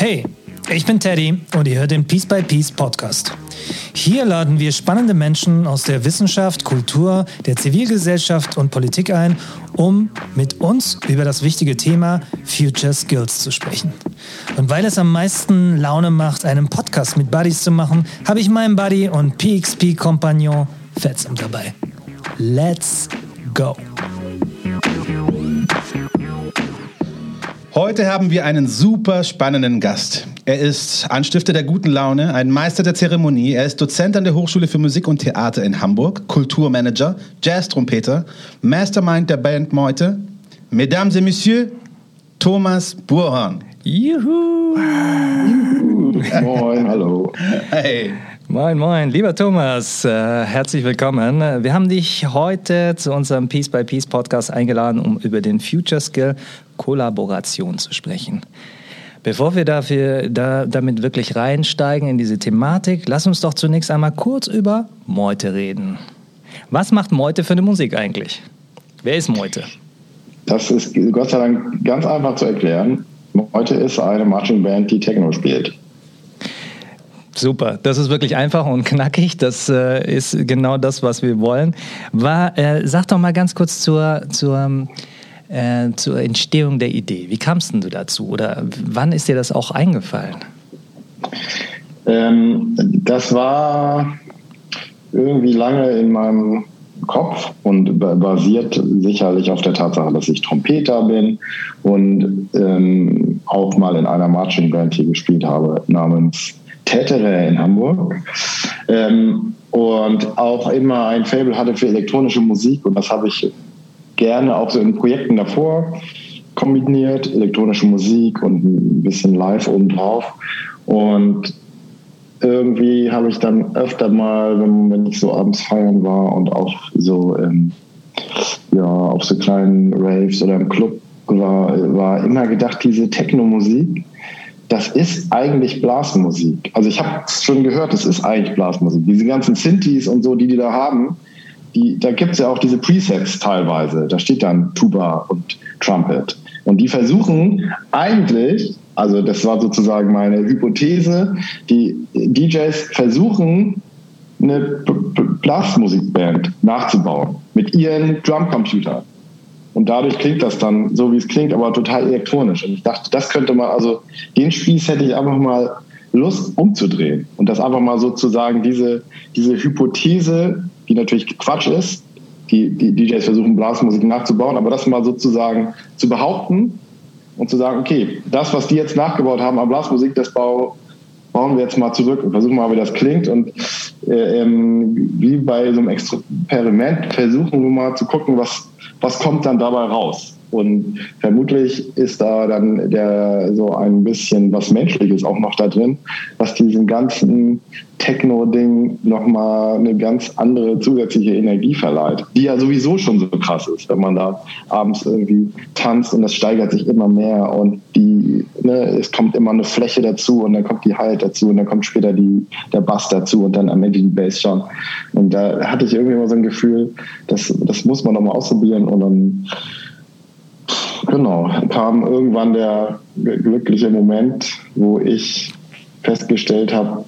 Hey, ich bin Teddy und ihr hört den Piece by Piece Podcast. Hier laden wir spannende Menschen aus der Wissenschaft, Kultur, der Zivilgesellschaft und Politik ein, um mit uns über das wichtige Thema Future Skills zu sprechen. Und weil es am meisten Laune macht, einen Podcast mit Buddies zu machen, habe ich meinen Buddy und PXP-Kompagnon Fetzum dabei. Let's go! Heute haben wir einen super spannenden Gast. Er ist Anstifter der guten Laune, ein Meister der Zeremonie. Er ist Dozent an der Hochschule für Musik und Theater in Hamburg, Kulturmanager, Jazz-Trompeter, Mastermind der Band Meute. Mesdames et Messieurs, Thomas Burhorn. Juhu! Moin, hallo. Hey. Moin, moin, lieber Thomas, äh, herzlich willkommen. Wir haben dich heute zu unserem Piece by Piece Podcast eingeladen, um über den Future Skill Kollaboration zu sprechen. Bevor wir dafür, da, damit wirklich reinsteigen in diese Thematik, lass uns doch zunächst einmal kurz über Meute reden. Was macht Meute für eine Musik eigentlich? Wer ist Meute? Das ist Gott sei Dank ganz einfach zu erklären. Meute ist eine Marching Band, die Techno spielt. Super, das ist wirklich einfach und knackig. Das äh, ist genau das, was wir wollen. War, äh, sag doch mal ganz kurz zur, zur, äh, zur Entstehung der Idee. Wie kamst du dazu oder wann ist dir das auch eingefallen? Ähm, das war irgendwie lange in meinem Kopf und basiert sicherlich auf der Tatsache, dass ich Trompeter bin und ähm, auch mal in einer Marching Band hier gespielt habe namens Tätere in Hamburg. Ähm, und auch immer ein Fable hatte für elektronische Musik und das habe ich gerne auch so in Projekten davor kombiniert, elektronische Musik und ein bisschen live obendrauf. Und irgendwie habe ich dann öfter mal, wenn, wenn, ich so abends feiern war und auch so ähm, ja, auf so kleinen Raves oder im Club war, war immer gedacht, diese Techno-Musik, das ist eigentlich Blasmusik. Also ich habe es schon gehört, es ist eigentlich Blasmusik. Diese ganzen Synthes und so, die die da haben, die, da gibt es ja auch diese Presets teilweise. Da steht dann Tuba und Trumpet. Und die versuchen eigentlich, also das war sozusagen meine Hypothese, die DJs versuchen, eine Blasmusikband nachzubauen mit ihren Drumcomputern. Und dadurch klingt das dann so, wie es klingt, aber total elektronisch. Und ich dachte, das könnte man, also den Spieß hätte ich einfach mal Lust umzudrehen und das einfach mal sozusagen diese, diese Hypothese, die natürlich Quatsch ist, die, die DJs versuchen Blasmusik nachzubauen, aber das mal sozusagen zu behaupten und zu sagen, okay, das, was die jetzt nachgebaut haben an Blasmusik, das bau, bauen wir jetzt mal zurück und versuchen mal, wie das klingt. Und äh, ähm, wie bei so einem Experiment versuchen wir mal zu gucken, was, was kommt dann dabei raus. Und vermutlich ist da dann der so ein bisschen was Menschliches auch noch da drin, was diesem ganzen Techno-Ding nochmal eine ganz andere zusätzliche Energie verleiht, die ja sowieso schon so krass ist, wenn man da abends irgendwie tanzt und das steigert sich immer mehr und die, ne, es kommt immer eine Fläche dazu und dann kommt die Halt dazu und dann kommt später die, der Bass dazu und dann am Ende die Bass schon. Und da hatte ich irgendwie immer so ein Gefühl, das, das muss man nochmal ausprobieren und dann Genau, kam irgendwann der glückliche Moment, wo ich festgestellt habe,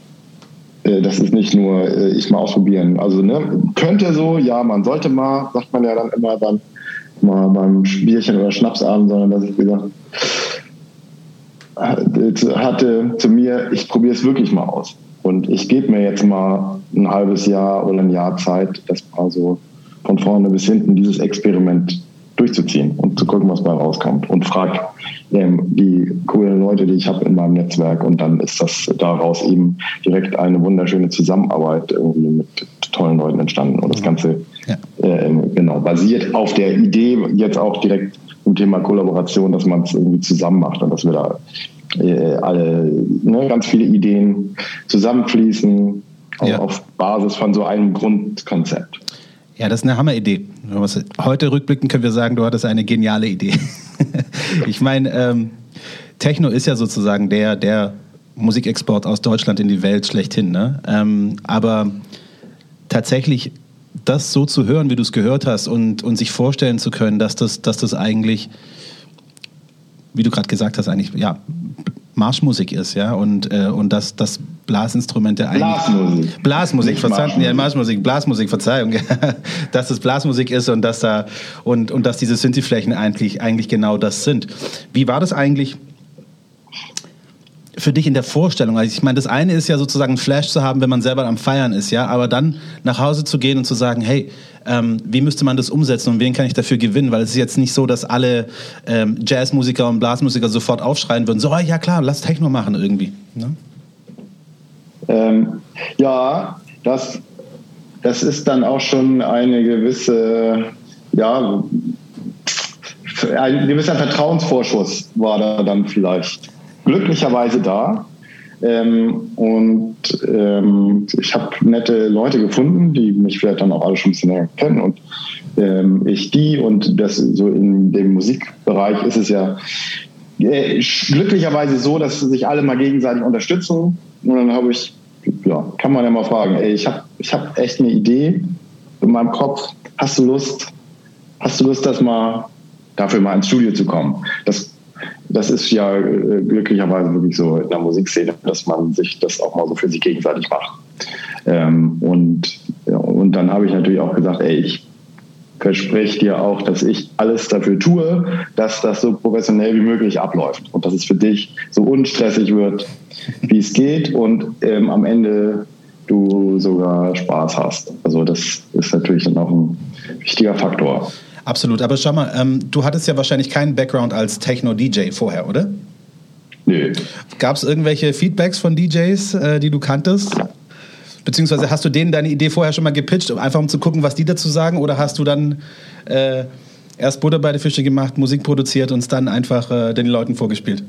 äh, das ist nicht nur äh, ich mal ausprobieren. Also ne, könnte so, ja, man sollte mal, sagt man ja dann immer dann mal beim Bierchen oder Schnapsabend, sondern dass ich gesagt hatte zu mir, ich probiere es wirklich mal aus. Und ich gebe mir jetzt mal ein halbes Jahr oder ein Jahr Zeit, das mal so von vorne bis hinten dieses Experiment durchzuziehen und zu gucken, was bei rauskommt. Und frag ähm, die coolen Leute, die ich habe in meinem Netzwerk. Und dann ist das daraus eben direkt eine wunderschöne Zusammenarbeit irgendwie mit tollen Leuten entstanden. Und das Ganze ja. äh, genau basiert auf der Idee jetzt auch direkt im Thema Kollaboration, dass man es irgendwie zusammen macht und dass wir da äh, alle ne, ganz viele Ideen zusammenfließen ja. auf Basis von so einem Grundkonzept. Ja, das ist eine Hammeridee. Heute rückblickend können wir sagen, du hattest eine geniale Idee. ich meine, ähm, Techno ist ja sozusagen der, der Musikexport aus Deutschland in die Welt schlechthin. Ne? Ähm, aber tatsächlich das so zu hören, wie du es gehört hast und, und sich vorstellen zu können, dass das, dass das eigentlich, wie du gerade gesagt hast, eigentlich ja, Marschmusik ist, ja, und, äh, und dass das Blasinstrumente eigentlich. Blasmusik. Blasmusik, verzeihung, ja, Marschmusik, Blasmusik, Verzeihung, dass es Blasmusik ist und dass da und, und dass diese Synthi-Flächen eigentlich, eigentlich genau das sind. Wie war das eigentlich? Für dich in der Vorstellung? Also ich meine, das eine ist ja sozusagen Flash zu haben, wenn man selber am Feiern ist, ja, aber dann nach Hause zu gehen und zu sagen, hey, ähm, wie müsste man das umsetzen und wen kann ich dafür gewinnen? Weil es ist jetzt nicht so, dass alle ähm, Jazzmusiker und Blasmusiker sofort aufschreien würden, so, oh, ja klar, lass Techno machen irgendwie. Ne? Ähm, ja, das, das ist dann auch schon eine gewisse, ja, ein gewisser Vertrauensvorschuss war da dann vielleicht glücklicherweise da. Ähm, und ähm, ich habe nette Leute gefunden, die mich vielleicht dann auch alle schon ein bisschen länger kennen und ähm, ich die und das so in dem Musikbereich ist es ja äh, glücklicherweise so, dass sich alle mal gegenseitig unterstützen und dann habe ich, ja, kann man ja mal fragen, ey, ich habe ich hab echt eine Idee in meinem Kopf, hast du Lust, hast du Lust, das mal dafür mal ins Studio zu kommen? Das das ist ja äh, glücklicherweise wirklich so in der Musikszene, dass man sich das auch mal so für sich gegenseitig macht. Ähm, und, ja, und dann habe ich natürlich auch gesagt, ey, ich verspreche dir auch, dass ich alles dafür tue, dass das so professionell wie möglich abläuft und dass es für dich so unstressig wird, wie es geht und ähm, am Ende du sogar Spaß hast. Also das ist natürlich dann auch ein wichtiger Faktor. Absolut, aber schau mal, ähm, du hattest ja wahrscheinlich keinen Background als Techno-DJ vorher, oder? Nö. Gab es irgendwelche Feedbacks von DJs, äh, die du kanntest? Beziehungsweise hast du denen deine Idee vorher schon mal gepitcht, einfach um zu gucken, was die dazu sagen? Oder hast du dann äh, erst Butter bei den Fische gemacht, Musik produziert und es dann einfach äh, den Leuten vorgespielt?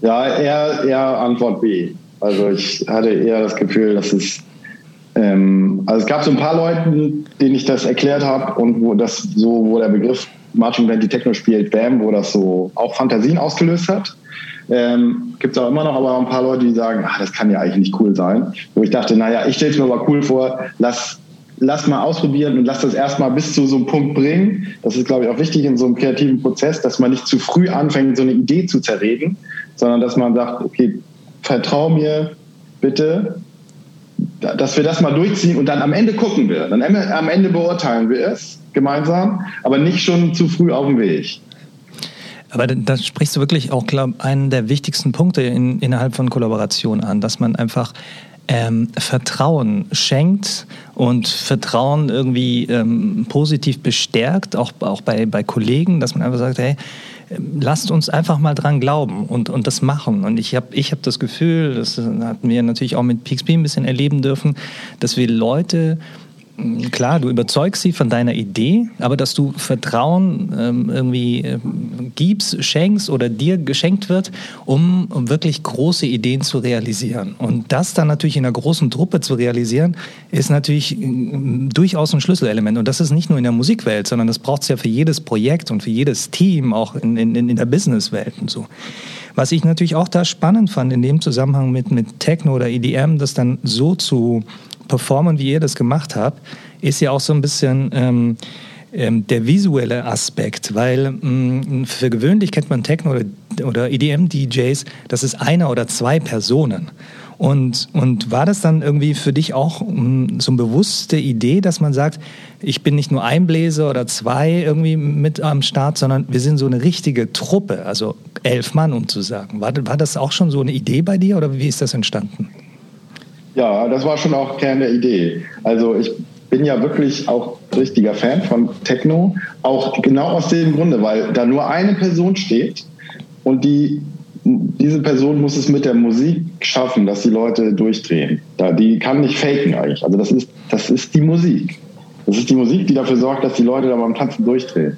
Ja, eher, eher Antwort B. Also ich hatte eher das Gefühl, dass es ähm, also es gab so ein paar Leuten, denen ich das erklärt habe und wo das so, wo der Begriff Marching Band die Techno spielt, Bam, wo das so auch Fantasien ausgelöst hat. Ähm, Gibt es auch immer noch, aber ein paar Leute, die sagen, ach, das kann ja eigentlich nicht cool sein. Wo ich dachte, naja, ich stelle es mir aber cool vor, lass, lass mal ausprobieren und lass das erstmal bis zu so einem Punkt bringen. Das ist, glaube ich, auch wichtig in so einem kreativen Prozess, dass man nicht zu früh anfängt, so eine Idee zu zerreden, sondern dass man sagt, okay, vertrau mir bitte, dass wir das mal durchziehen und dann am Ende gucken wir. Dann am Ende beurteilen wir es gemeinsam, aber nicht schon zu früh auf dem Weg. Aber da sprichst du wirklich auch, glaube einen der wichtigsten Punkte in, innerhalb von Kollaboration an, dass man einfach ähm, Vertrauen schenkt und Vertrauen irgendwie ähm, positiv bestärkt, auch, auch bei, bei Kollegen, dass man einfach sagt, hey, lasst uns einfach mal dran glauben und, und das machen. Und ich habe ich hab das Gefühl, das hatten wir natürlich auch mit PXP ein bisschen erleben dürfen, dass wir Leute klar, du überzeugst sie von deiner Idee, aber dass du Vertrauen ähm, irgendwie äh, gibst, schenkst oder dir geschenkt wird, um, um, wirklich große Ideen zu realisieren. Und das dann natürlich in einer großen Truppe zu realisieren, ist natürlich äh, durchaus ein Schlüsselelement. Und das ist nicht nur in der Musikwelt, sondern das braucht es ja für jedes Projekt und für jedes Team, auch in, in, in der Businesswelt und so. Was ich natürlich auch da spannend fand in dem Zusammenhang mit, mit Techno oder EDM, das dann so zu performen, wie ihr das gemacht habt, ist ja auch so ein bisschen ähm, ähm, der visuelle Aspekt, weil mh, mm, für gewöhnlich kennt man Techno oder, oder EDM-DJs, das ist einer oder zwei Personen. Und, und war das dann irgendwie für dich auch mh, mm, so eine bewusste Idee, dass man sagt, ich bin nicht nur ein Bläser oder zwei irgendwie mit am Start, sondern wir sind so eine richtige Truppe, also elf Mann, um zu sagen. War, war das auch schon so eine Idee bei dir oder wie ist das entstanden? Ja, das war schon auch Kern der Idee. Also ich bin ja wirklich auch richtiger Fan von Techno, auch genau aus dem Grunde, weil da nur eine Person steht und die diese Person muss es mit der Musik schaffen, dass die Leute durchdrehen. Da, die kann nicht faken eigentlich. Also das ist, das ist die Musik. Das ist die Musik, die dafür sorgt, dass die Leute da beim Tanzen durchdrehen.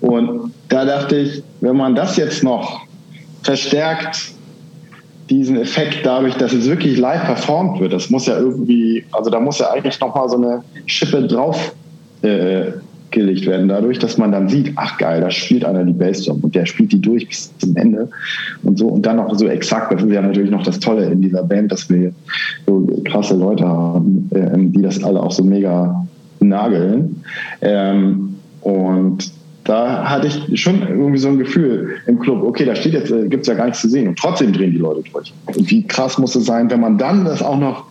Und da dachte ich, wenn man das jetzt noch verstärkt diesen Effekt dadurch, dass es wirklich live performt wird. Das muss ja irgendwie, also da muss ja eigentlich nochmal so eine Schippe drauf äh, gelegt werden, dadurch, dass man dann sieht, ach geil, da spielt einer die Bassdrum und der spielt die durch bis zum Ende und so und dann auch so exakt. Das ist ja natürlich noch das Tolle in dieser Band, dass wir so krasse Leute haben, äh, die das alle auch so mega nageln. Ähm, und da hatte ich schon irgendwie so ein Gefühl im Club, okay, da steht jetzt, äh, gibt es ja gar nichts zu sehen und trotzdem drehen die Leute durch. Und wie krass muss es sein, wenn man dann das auch noch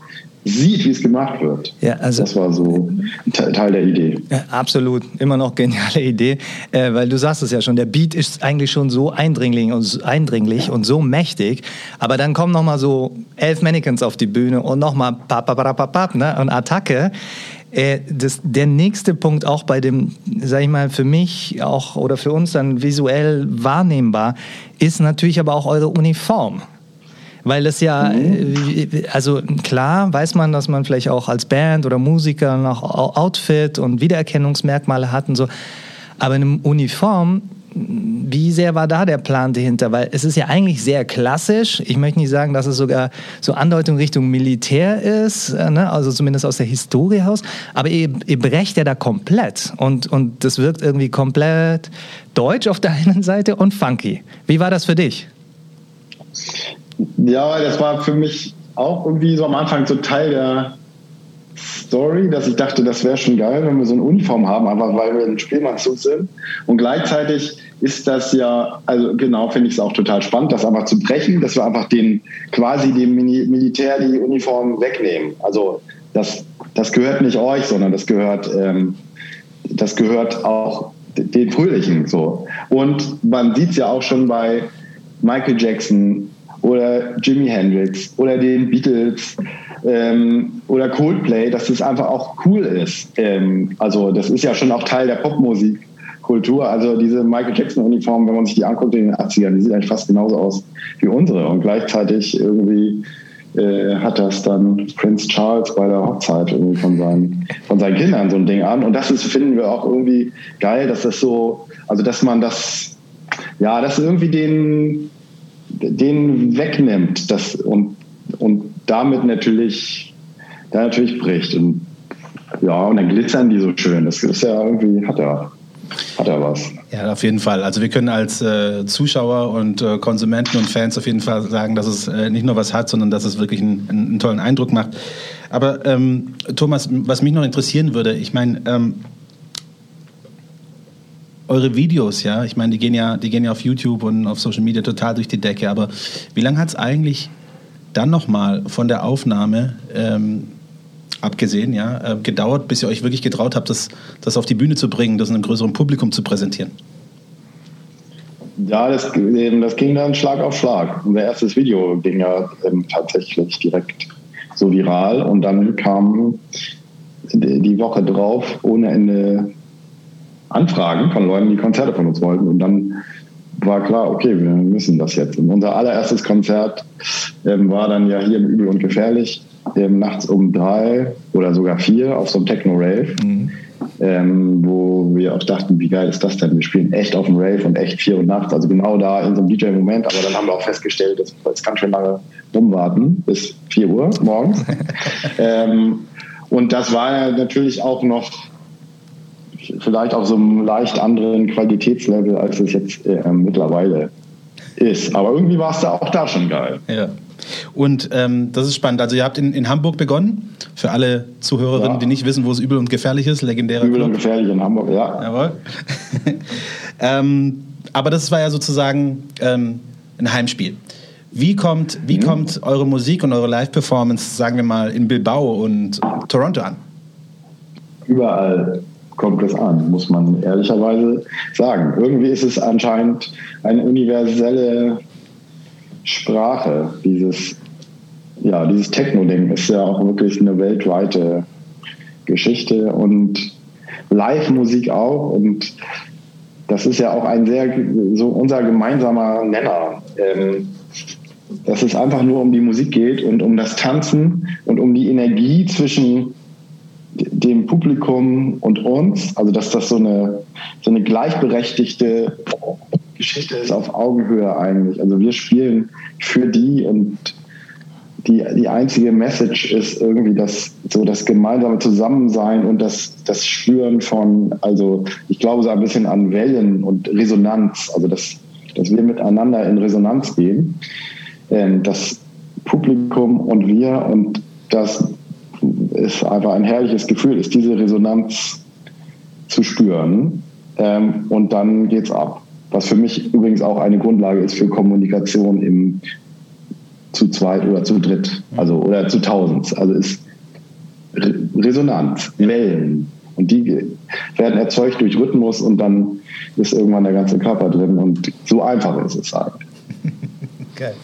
sieht, wie es gemacht wird. Ja, also, das war so ein Teil der Idee. Ja, absolut, immer noch geniale Idee, äh, weil du sagst es ja schon, der Beat ist eigentlich schon so eindringlich und, eindringlich und so mächtig, aber dann kommen noch mal so elf Mannequins auf die Bühne und noch mal pap, pap, pap, pap, ne, und Attacke. Äh, das, der nächste Punkt auch bei dem, sag ich mal, für mich auch oder für uns dann visuell wahrnehmbar, ist natürlich aber auch eure Uniform. Weil das ja, mhm. also klar weiß man, dass man vielleicht auch als Band oder Musiker noch Outfit und Wiedererkennungsmerkmale hat und so. Aber in einem Uniform wie sehr war da der Plan dahinter? Weil es ist ja eigentlich sehr klassisch. Ich möchte nicht sagen, dass es sogar so Andeutung Richtung Militär ist, äh, ne? also zumindest aus der Historie heraus. Aber ihr, ihr brecht ja da komplett. Und, und das wirkt irgendwie komplett deutsch auf der einen Seite und funky. Wie war das für dich? Ja, das war für mich auch irgendwie so am Anfang so Teil der Story, dass ich dachte, das wäre schon geil, wenn wir so eine Uniform haben, einfach weil wir ein Spielmannszug sind. Und gleichzeitig ist das ja, also genau, finde ich es auch total spannend, das einfach zu brechen, dass wir einfach den quasi dem Militär die Uniform wegnehmen. Also das, das gehört nicht euch, sondern das gehört, ähm, das gehört auch den Fröhlichen so. Und man sieht es ja auch schon bei Michael Jackson oder Jimi Hendrix oder den Beatles ähm, oder Coldplay, dass das einfach auch cool ist. Ähm, also das ist ja schon auch Teil der Popmusikkultur. Also diese Michael Jackson-Uniform, wenn man sich die anguckt in den 80ern, die sieht eigentlich fast genauso aus wie unsere. Und gleichzeitig irgendwie äh, hat das dann Prince Charles bei der Hochzeit irgendwie von seinen, von seinen Kindern so ein Ding an. Und das ist, finden wir auch irgendwie geil, dass das so, also dass man das, ja, dass irgendwie den, den wegnimmt das, und, und damit natürlich, da natürlich bricht. Und ja, und dann glitzern die so schön. Das ist ja irgendwie, hat er, hat er was. Ja, auf jeden Fall. Also wir können als äh, Zuschauer und äh, Konsumenten und Fans auf jeden Fall sagen, dass es äh, nicht nur was hat, sondern dass es wirklich einen, einen tollen Eindruck macht. Aber ähm, Thomas, was mich noch interessieren würde, ich meine, ähm, eure Videos, ja, ich meine, die gehen ja, die gehen ja auf YouTube und auf Social Media total durch die Decke. Aber wie lange hat es eigentlich dann nochmal von der Aufnahme ähm, abgesehen, ja, äh, gedauert, bis ihr euch wirklich getraut habt, das, das auf die Bühne zu bringen, das einem größeren Publikum zu präsentieren? Ja, das, das ging dann Schlag auf Schlag. Unser erstes Video ging ja ähm, tatsächlich direkt so viral und dann kam die Woche drauf ohne Ende Anfragen von Leuten, die Konzerte von uns wollten. Und dann war klar, okay, wir müssen das jetzt. Und unser allererstes Konzert ähm, war dann ja hier im Übel und Gefährlich, ähm, nachts um drei oder sogar vier auf so einem Techno-Rave, mhm. ähm, wo wir auch dachten, wie geil ist das denn? Wir spielen echt auf dem Rave und echt vier Uhr nachts, also genau da in so einem DJ-Moment. Aber dann haben wir auch festgestellt, dass wir jetzt ganz schön lange rumwarten, bis vier Uhr morgens. ähm, und das war ja natürlich auch noch vielleicht auf so einem leicht anderen Qualitätslevel, als es jetzt äh, mittlerweile ist. Aber irgendwie war es da auch da schon geil. Ja. Und ähm, das ist spannend. Also ihr habt in, in Hamburg begonnen. Für alle Zuhörerinnen, ja. die nicht wissen, wo es übel und gefährlich ist, legendärer Übel Club. und gefährlich in Hamburg, ja. Jawohl. ähm, aber das war ja sozusagen ähm, ein Heimspiel. Wie kommt, wie mhm. kommt eure Musik und eure Live-Performance, sagen wir mal, in Bilbao und Toronto an? Überall kommt es an, muss man ehrlicherweise sagen. Irgendwie ist es anscheinend eine universelle Sprache. Dieses, ja, dieses Techno-Ding ist ja auch wirklich eine weltweite Geschichte und Live-Musik auch. Und das ist ja auch ein sehr, so unser gemeinsamer Nenner. Ähm, dass es einfach nur um die Musik geht und um das Tanzen und um die Energie zwischen dem Publikum und uns, also dass das so eine, so eine gleichberechtigte Geschichte ist auf Augenhöhe eigentlich. Also wir spielen für die und die, die einzige Message ist irgendwie das, so das gemeinsame Zusammensein und das, das Spüren von, also ich glaube so ein bisschen an Wellen und Resonanz, also dass, dass wir miteinander in Resonanz gehen. Ähm, das Publikum und wir und das ist einfach ein herrliches Gefühl, ist diese Resonanz zu spüren. ähm, und dann geht's ab. Was für mich übrigens auch eine Grundlage ist für Kommunikation im zu zweit oder zu dritt, also oder zu tausend. Also ist Resonanz, Wellen. Und die werden erzeugt durch Rhythmus und dann ist irgendwann der ganze Körper drin. Und so einfach ist es halt. Geil.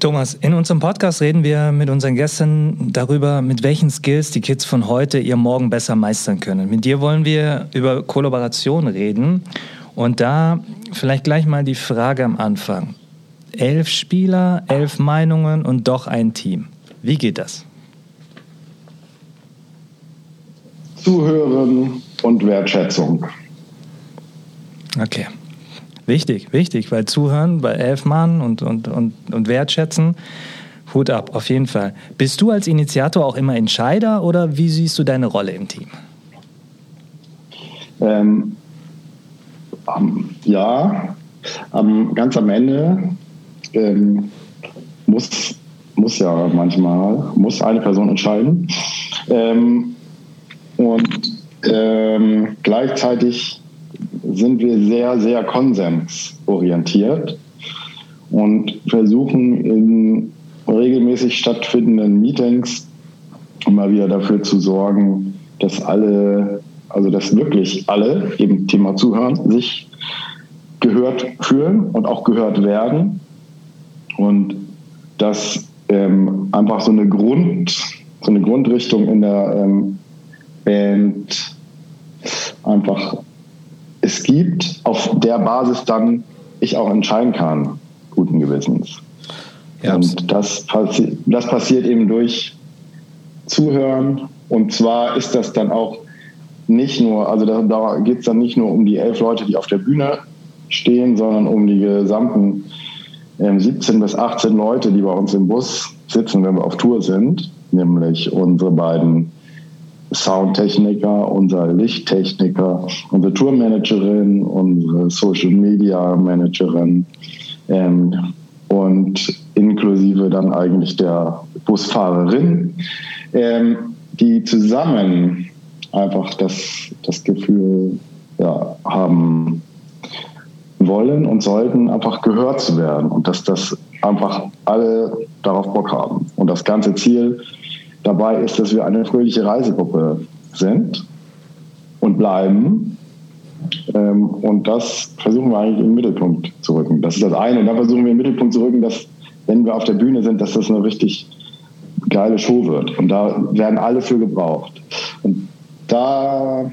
Thomas, in unserem Podcast reden wir mit unseren Gästen darüber, mit welchen Skills die Kids von heute ihr Morgen besser meistern können. Mit dir wollen wir über Kollaboration reden. Und da vielleicht gleich mal die Frage am Anfang. Elf Spieler, elf Meinungen und doch ein Team. Wie geht das? Zuhören und Wertschätzung. Okay. Wichtig, wichtig, weil Zuhören bei elf Mann und, und, und, und Wertschätzen, Hut ab, auf jeden Fall. Bist du als Initiator auch immer Entscheider oder wie siehst du deine Rolle im Team? Ähm, ähm, ja, ähm, ganz am Ende ähm, muss, muss ja manchmal, muss eine Person entscheiden. Ähm, und ähm, gleichzeitig sind wir sehr, sehr konsensorientiert und versuchen in regelmäßig stattfindenden Meetings immer wieder dafür zu sorgen, dass alle, also dass wirklich alle, eben Thema Zuhören, sich gehört fühlen und auch gehört werden und dass ähm, einfach so eine Grund, so eine Grundrichtung in der ähm, Band einfach es gibt, auf der Basis dann ich auch entscheiden kann, guten Gewissens. Ja, und das, passi das passiert eben durch Zuhören. Und zwar ist das dann auch nicht nur, also da, da geht es dann nicht nur um die elf Leute, die auf der Bühne stehen, sondern um die gesamten äh, 17 bis 18 Leute, die bei uns im Bus sitzen, wenn wir auf Tour sind, nämlich unsere beiden Soundtechniker, unser Lichttechniker, unsere Tourmanagerin, unsere Social Media Managerin ähm, und inklusive dann eigentlich der Busfahrerin, ähm, die zusammen einfach das, das Gefühl ja, haben wollen und sollten, einfach gehört zu werden und dass das einfach alle darauf Bock haben. Und das ganze Ziel dabei ist, dass wir eine fröhliche Reisegruppe sind und bleiben. Ähm, und das versuchen wir eigentlich im Mittelpunkt zu rücken. Das ist das eine. Und dann versuchen wir im Mittelpunkt zu rücken, dass, wenn wir auf der Bühne sind, dass das eine richtig geile Show wird. Und da werden alle für gebraucht. Und da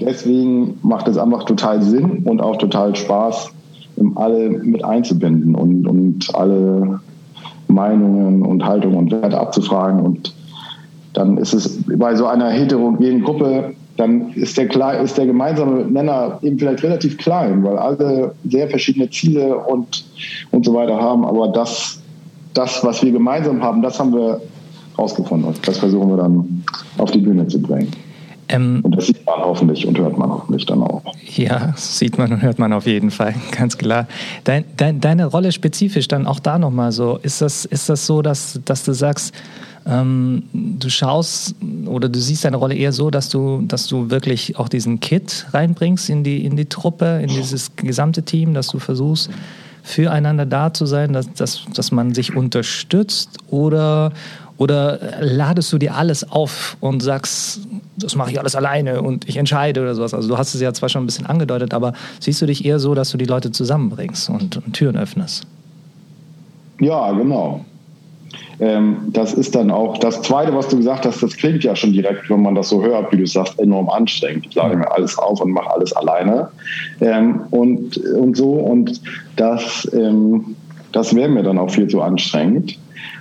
deswegen macht es einfach total Sinn und auch total Spaß, alle mit einzubinden und, und alle Meinungen und Haltungen und Werte abzufragen. Und dann ist es bei so einer heterogenen Gruppe, dann ist der, ist der gemeinsame Nenner eben vielleicht relativ klein, weil alle sehr verschiedene Ziele und, und so weiter haben. Aber das, das, was wir gemeinsam haben, das haben wir rausgefunden. Und das versuchen wir dann auf die Bühne zu bringen. Ähm, und das sieht man hoffentlich und hört man hoffentlich dann auch. Ja, sieht man und hört man auf jeden Fall, ganz klar. Dein, dein, deine Rolle spezifisch dann auch da nochmal so, ist das, ist das so, dass, dass du sagst, ähm, du schaust oder du siehst deine Rolle eher so, dass du, dass du wirklich auch diesen Kit reinbringst in die, in die Truppe, in dieses gesamte Team, dass du versuchst, füreinander da zu sein, dass, dass, dass man sich unterstützt oder, oder ladest du dir alles auf und sagst, das mache ich alles alleine und ich entscheide oder sowas. Also du hast es ja zwar schon ein bisschen angedeutet, aber siehst du dich eher so, dass du die Leute zusammenbringst und, und Türen öffnest? Ja, genau. Ähm, das ist dann auch das Zweite, was du gesagt hast, das klingt ja schon direkt, wenn man das so hört, wie du sagst, enorm anstrengend. Ich lade mir alles auf und mache alles alleine. Ähm, und, und so. Und das, ähm, das wäre mir dann auch viel zu anstrengend.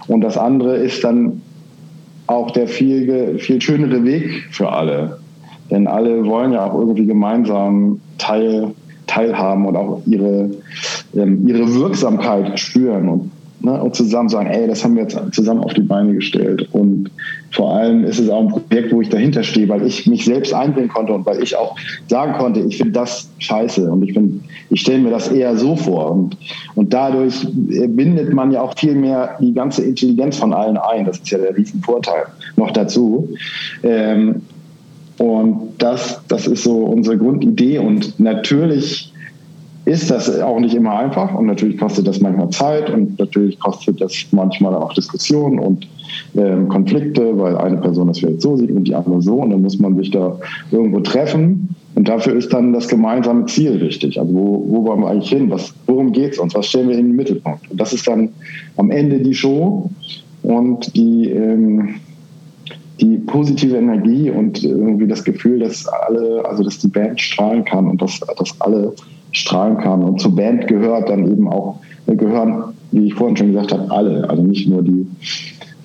Und das andere ist dann auch der viel, viel schönere Weg für alle. Denn alle wollen ja auch irgendwie gemeinsam teil, teilhaben und auch ihre, ähm, ihre Wirksamkeit spüren. Und Ne, und zusammen sagen, ey, das haben wir jetzt zusammen auf die Beine gestellt. Und vor allem ist es auch ein Projekt, wo ich dahinter stehe, weil ich mich selbst einbringen konnte und weil ich auch sagen konnte, ich finde das scheiße und ich bin, ich stelle mir das eher so vor. Und, und dadurch bindet man ja auch viel mehr die ganze Intelligenz von allen ein. Das ist ja der riesen Vorteil noch dazu. Ähm, Und das, das ist so unsere Grundidee. Und natürlich ist das auch nicht immer einfach und natürlich kostet das manchmal Zeit und natürlich kostet das manchmal auch Diskussionen und ähm, Konflikte, weil eine Person das vielleicht so sieht und die andere so und dann muss man sich da irgendwo treffen und dafür ist dann das gemeinsame Ziel wichtig. Also wo, wo wollen wir eigentlich hin? Was, worum geht es uns? Was stellen wir in den Mittelpunkt? Und das ist dann am Ende die Show und die, ähm, die positive Energie und irgendwie das Gefühl, dass alle, also dass die Band strahlen kann und dass, dass alle strahlen kann. Und zur Band gehört dann eben auch, äh, gehören, wie ich vorhin schon gesagt habe, alle, also nicht nur die,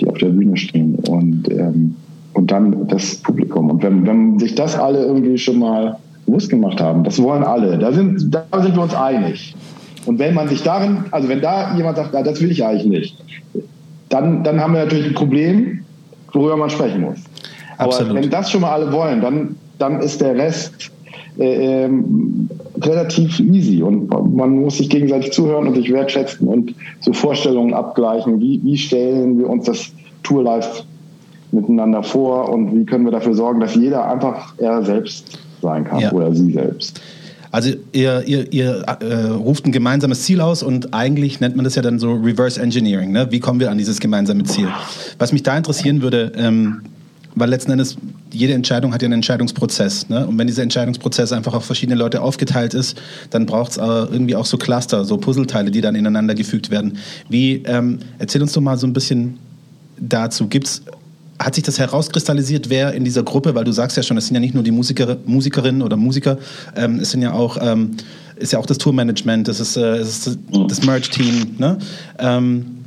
die auf der Bühne stehen. Und, ähm, und dann das Publikum. Und wenn, wenn sich das alle irgendwie schon mal bewusst gemacht haben, das wollen alle, da sind, da sind wir uns einig. Und wenn man sich darin, also wenn da jemand sagt, ja, das will ich eigentlich nicht, dann, dann haben wir natürlich ein Problem, worüber man sprechen muss. Absolut. Aber wenn das schon mal alle wollen, dann, dann ist der Rest äh, ähm, relativ easy und man muss sich gegenseitig zuhören und sich wertschätzen und so Vorstellungen abgleichen. Wie, wie stellen wir uns das Tour live miteinander vor und wie können wir dafür sorgen, dass jeder einfach er selbst sein kann ja. oder sie selbst. Also ihr, ihr, ihr äh, ruft ein gemeinsames Ziel aus und eigentlich nennt man das ja dann so Reverse Engineering. Ne? Wie kommen wir an dieses gemeinsame Ziel? Was mich da interessieren würde, ähm, weil letzten Endes jede Entscheidung hat ja einen Entscheidungsprozess. Ne? Und wenn dieser Entscheidungsprozess einfach auf verschiedene Leute aufgeteilt ist, dann braucht es äh, irgendwie auch so Cluster, so Puzzleteile, die dann ineinander gefügt werden. Wie, ähm, erzähl uns doch mal so ein bisschen dazu. Gibt's, hat sich das herauskristallisiert, wer in dieser Gruppe, weil du sagst ja schon, es sind ja nicht nur die Musiker, Musikerinnen oder Musiker, ähm, es sind ja auch, ähm, ist ja auch das Tourmanagement, es ist, äh, es ist das Merch-Team, ne? Ähm,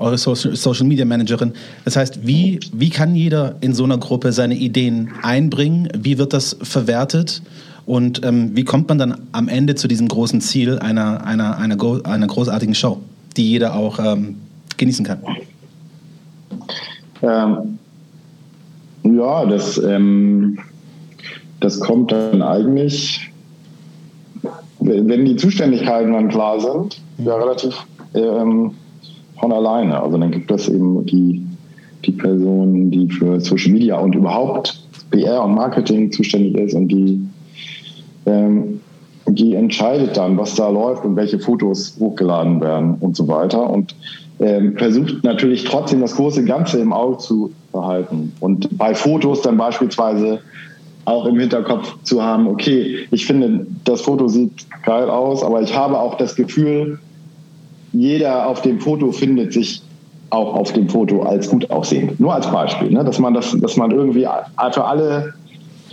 eure Social Media Managerin. Das heißt, wie, wie kann jeder in so einer Gruppe seine Ideen einbringen? Wie wird das verwertet? Und ähm, wie kommt man dann am Ende zu diesem großen Ziel einer, einer, einer, einer großartigen Show, die jeder auch ähm, genießen kann? Ähm, ja, das, ähm, das kommt dann eigentlich, wenn die Zuständigkeiten dann klar sind, ja relativ ähm, von alleine. Also dann gibt es eben die, die Person, die für Social Media und überhaupt PR und Marketing zuständig ist und die, ähm, die entscheidet dann, was da läuft und welche Fotos hochgeladen werden und so weiter und ähm, versucht natürlich trotzdem das große Ganze im Auge zu behalten und bei Fotos dann beispielsweise auch im Hinterkopf zu haben, okay, ich finde, das Foto sieht geil aus, aber ich habe auch das Gefühl, jeder auf dem Foto findet sich auch auf dem Foto als gut aussehend. Nur als Beispiel, ne? dass man das, dass man irgendwie für alle,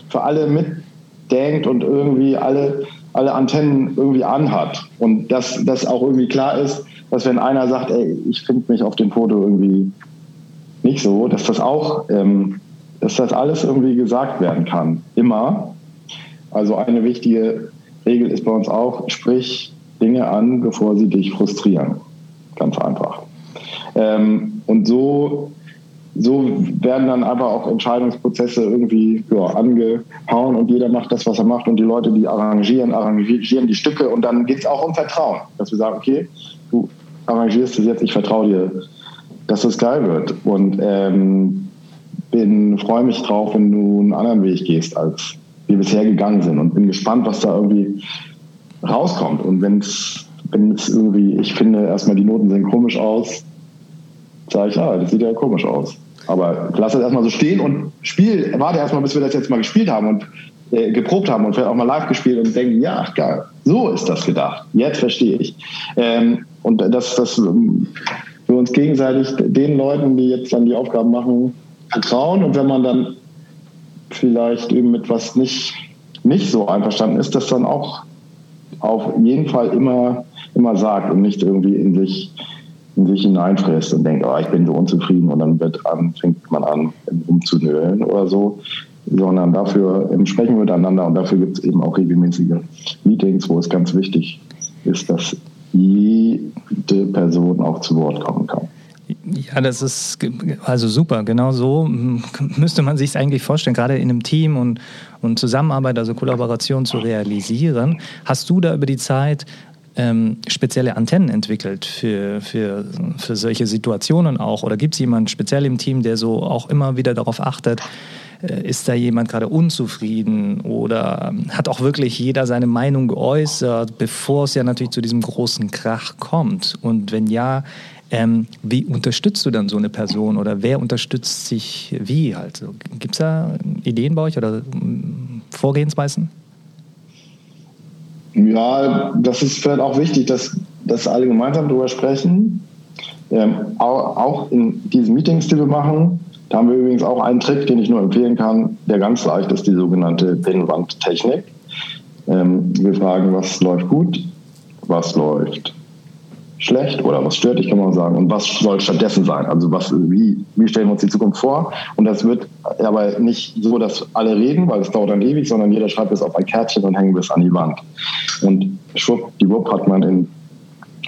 für alle mitdenkt und irgendwie alle, alle Antennen irgendwie anhat. Und dass das auch irgendwie klar ist, dass wenn einer sagt, ey, ich finde mich auf dem Foto irgendwie nicht so, dass das auch, ähm, dass das alles irgendwie gesagt werden kann. Immer. Also eine wichtige Regel ist bei uns auch, sprich Dinge an, bevor sie dich frustrieren. Ganz einfach. Ähm, und so, so werden dann einfach auch Entscheidungsprozesse irgendwie ja, angehauen und jeder macht das, was er macht und die Leute, die arrangieren, arrangieren die Stücke und dann geht es auch um Vertrauen, dass wir sagen, okay, du arrangierst es jetzt, ich vertraue dir, dass es geil wird und ähm, bin freue mich drauf, wenn du einen anderen Weg gehst, als wir bisher gegangen sind und bin gespannt, was da irgendwie rauskommt. Und wenn es irgendwie, ich finde erstmal die Noten sehen komisch aus, sage ich, ja, das sieht ja komisch aus. Aber lass das erstmal so stehen und spiel, warte erstmal, bis wir das jetzt mal gespielt haben und äh, geprobt haben und vielleicht auch mal live gespielt und denken, ja, geil, so ist das gedacht. Jetzt verstehe ich. Ähm, und dass das ähm, wir uns gegenseitig den Leuten, die jetzt dann die Aufgaben machen, vertrauen und wenn man dann vielleicht eben mit was nicht, nicht so einverstanden ist, das dann auch auf jeden Fall immer, immer sagt und nicht irgendwie in sich, in sich hineinfrisst und denkt, oh, ich bin so unzufrieden und dann wird an, fängt man an, umzunölen oder so, sondern dafür sprechen wir miteinander und dafür gibt es eben auch regelmäßige Meetings, wo es ganz wichtig ist, dass jede Person auch zu Wort kommen kann. Ja, das ist also super. Genau so müsste man sich es eigentlich vorstellen, gerade in einem Team und, und Zusammenarbeit, also Kollaboration zu realisieren. Hast du da über die Zeit ähm, spezielle Antennen entwickelt für, für, für solche Situationen auch? Oder gibt es jemanden speziell im Team, der so auch immer wieder darauf achtet, äh, ist da jemand gerade unzufrieden oder ähm, hat auch wirklich jeder seine Meinung geäußert, bevor es ja natürlich zu diesem großen Krach kommt? Und wenn ja, ähm, wie unterstützt du dann so eine Person oder wer unterstützt sich wie halt? Gibt es da Ideen bei euch oder mm, Vorgehensweisen? Ja, das ist vielleicht auch wichtig, dass, dass alle gemeinsam darüber sprechen. Ähm, auch, auch in diesen Meetings, die wir machen, da haben wir übrigens auch einen Trick, den ich nur empfehlen kann, der ganz leicht ist, die sogenannte Pinnwandtechnik. Ähm, wir fragen, was läuft gut, was läuft schlecht oder was stört dich, kann man sagen. Und was soll stattdessen sein? Also was, wie, wie stellen wir uns die Zukunft vor? Und das wird aber nicht so, dass alle reden, weil es dauert dann ewig, sondern jeder schreibt es auf ein Kärtchen und hängt es an die Wand. Und schwuppdiwupp hat man in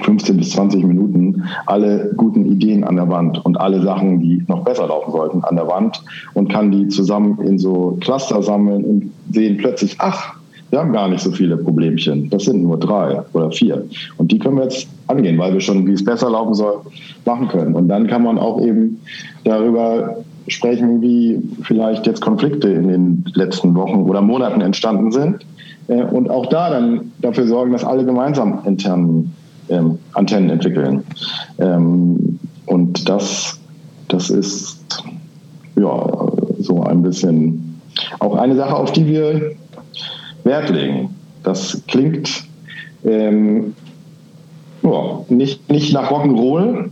15 bis 20 Minuten alle guten Ideen an der Wand und alle Sachen, die noch besser laufen sollten, an der Wand und kann die zusammen in so Cluster sammeln und sehen plötzlich, ach, wir haben gar nicht so viele Problemchen. Das sind nur drei oder vier. Und die können wir jetzt angehen, weil wir schon, wie es besser laufen soll, machen können. Und dann kann man auch eben darüber sprechen, wie vielleicht jetzt Konflikte in den letzten Wochen oder Monaten entstanden sind. Äh, und auch da dann dafür sorgen, dass alle gemeinsam internen ähm, Antennen entwickeln. Ähm, und das, das ist ja so ein bisschen auch eine Sache, auf die wir Wert legen. Das klingt ähm, ja, nicht, nicht nach Rock'n'Roll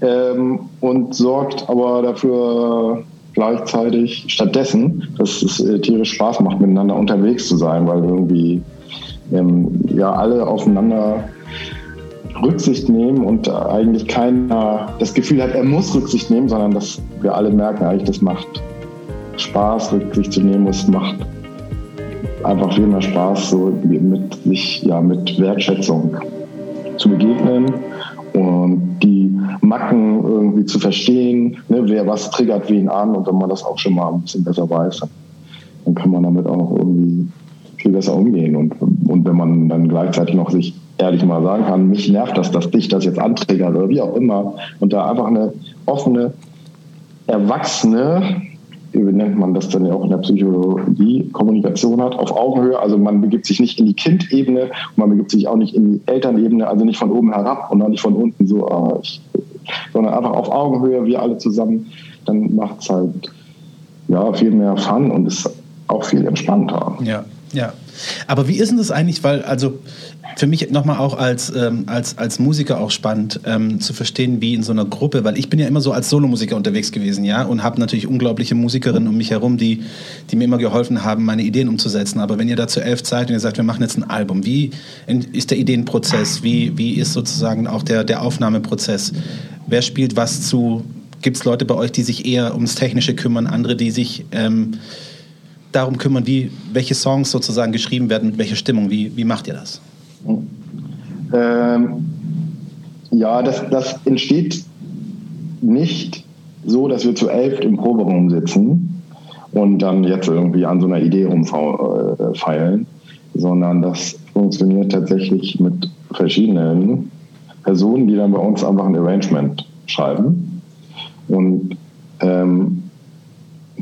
ähm, und sorgt aber dafür gleichzeitig stattdessen, dass es äh, tierisch Spaß macht, miteinander unterwegs zu sein, weil irgendwie ähm, ja alle aufeinander Rücksicht nehmen und eigentlich keiner das Gefühl hat, er muss Rücksicht nehmen, sondern dass wir alle merken, eigentlich das macht Spaß, Rücksicht zu nehmen, es macht einfach viel mehr Spaß, so mit sich ja mit Wertschätzung zu begegnen und die Macken irgendwie zu verstehen, ne, wer was triggert wen an und wenn man das auch schon mal ein bisschen besser weiß, dann kann man damit auch irgendwie viel besser umgehen und, und wenn man dann gleichzeitig noch sich ehrlich mal sagen kann, mich nervt das, dass dich das jetzt antriggert oder wie auch immer und da einfach eine offene, erwachsene nennt man das dann ja auch in der Psychologie, Kommunikation hat, auf Augenhöhe. Also man begibt sich nicht in die Kindebene man begibt sich auch nicht in die Elternebene, also nicht von oben herab und auch nicht von unten so, ah, ich, sondern einfach auf Augenhöhe, wir alle zusammen. Dann macht es halt ja, viel mehr Fun und ist auch viel entspannter. Ja, ja. Aber wie ist denn das eigentlich? Weil, also für mich nochmal auch als, ähm, als, als Musiker auch spannend ähm, zu verstehen, wie in so einer Gruppe, weil ich bin ja immer so als Solomusiker unterwegs gewesen, ja, und habe natürlich unglaubliche Musikerinnen um mich herum, die, die mir immer geholfen haben, meine Ideen umzusetzen. Aber wenn ihr da zu elf seid und ihr sagt, wir machen jetzt ein Album, wie ist der Ideenprozess? Wie, wie ist sozusagen auch der, der Aufnahmeprozess? Wer spielt was zu? Gibt es Leute bei euch, die sich eher ums Technische kümmern, andere, die sich ähm, darum kümmern, wie, welche Songs sozusagen geschrieben werden, mit welcher Stimmung? Wie, wie macht ihr das? Ähm, ja, das, das entsteht nicht so, dass wir zu elf im Proberaum sitzen und dann jetzt irgendwie an so einer Idee rumfeilen, sondern das funktioniert tatsächlich mit verschiedenen Personen, die dann bei uns einfach ein Arrangement schreiben. Und ähm,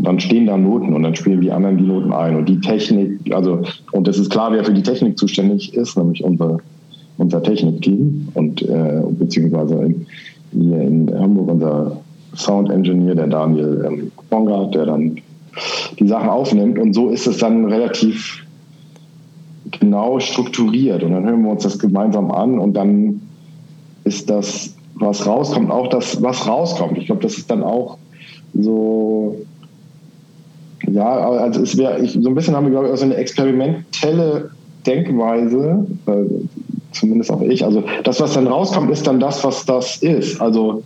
dann stehen da Noten und dann spielen die anderen die Noten ein. Und die Technik, also, und es ist klar, wer für die Technik zuständig ist, nämlich unser, unser Technikteam und äh, beziehungsweise in, hier in Hamburg unser Sound Engineer, der Daniel ähm, Bongard, der dann die Sachen aufnimmt. Und so ist es dann relativ genau strukturiert. Und dann hören wir uns das gemeinsam an und dann ist das, was rauskommt, auch das, was rauskommt. Ich glaube, das ist dann auch so ja, also es wäre, so ein bisschen haben wir, glaube ich, auch so eine experimentelle Denkweise, äh, zumindest auch ich. Also das, was dann rauskommt, ist dann das, was das ist. Also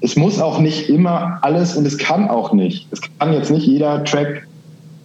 es muss auch nicht immer alles und es kann auch nicht. Es kann jetzt nicht jeder Track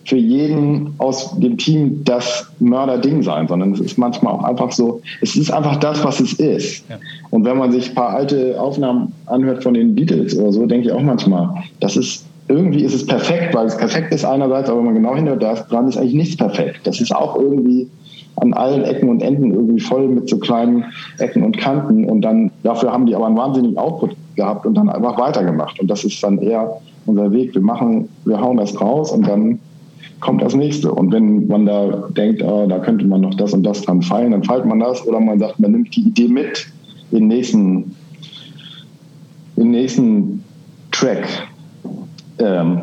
für jeden aus dem Team das Mörderding sein, sondern es ist manchmal auch einfach so, es ist einfach das, was es ist. Ja. Und wenn man sich ein paar alte Aufnahmen anhört von den Beatles oder so, denke ich auch manchmal, das ist irgendwie ist es perfekt, weil es perfekt ist einerseits, aber wenn man genau hinhört, da dran ist eigentlich nichts perfekt. Das ist auch irgendwie an allen Ecken und Enden irgendwie voll mit so kleinen Ecken und Kanten und dann dafür haben die aber einen wahnsinnigen Output gehabt und dann einfach weitergemacht. Und das ist dann eher unser Weg. Wir machen, wir hauen das raus und dann kommt das nächste. Und wenn man da denkt, oh, da könnte man noch das und das dran feilen, dann feilt man das. Oder man sagt, man nimmt die Idee mit in den nächsten, in den nächsten Track. Ähm,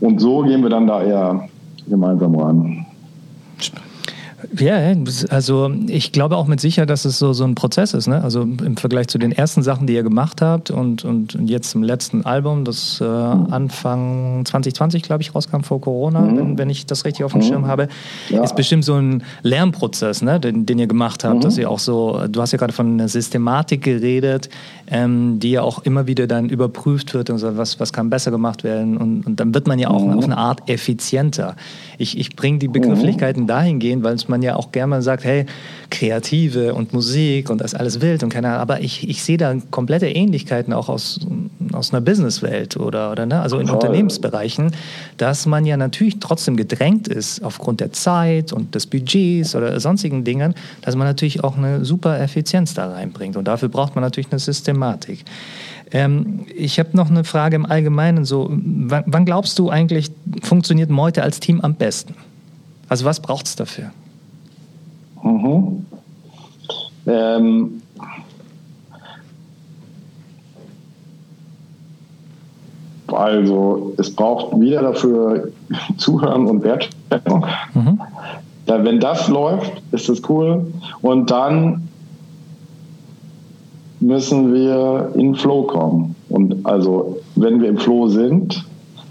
und so gehen wir dann da eher gemeinsam ran. Ja, also ich glaube auch mit Sicherheit, dass es so, so ein Prozess ist. Ne? Also im Vergleich zu den ersten Sachen, die ihr gemacht habt und, und, und jetzt im letzten Album, das äh, Anfang 2020, glaube ich, rauskam vor Corona, mhm. wenn, wenn ich das richtig auf dem mhm. Schirm habe, ja. ist bestimmt so ein Lernprozess, ne? den, den ihr gemacht habt, mhm. dass ihr auch so, du hast ja gerade von einer Systematik geredet, ähm, die ja auch immer wieder dann überprüft wird und so, was, was kann besser gemacht werden und, und dann wird man ja auch mhm. auf eine Art effizienter. Ich, ich bringe die Begrifflichkeiten dahingehend, weil es man ja auch gerne mal sagt, hey, Kreative und Musik und das ist alles wild und keine Ahnung, aber ich, ich sehe da komplette Ähnlichkeiten auch aus, aus einer Businesswelt oder, oder ne? also in Voll. Unternehmensbereichen, dass man ja natürlich trotzdem gedrängt ist aufgrund der Zeit und des Budgets oder sonstigen Dingen, dass man natürlich auch eine super Effizienz da reinbringt und dafür braucht man natürlich eine Systematik. Ähm, ich habe noch eine Frage im Allgemeinen. So, wann, wann glaubst du eigentlich, funktioniert Meute als Team am besten? Also was braucht es dafür? Mhm. Ähm, also es braucht wieder dafür Zuhören und Wertschätzung. Mhm. Ja, wenn das läuft, ist das cool. Und dann müssen wir in Flow kommen. Und also, wenn wir im Flow sind,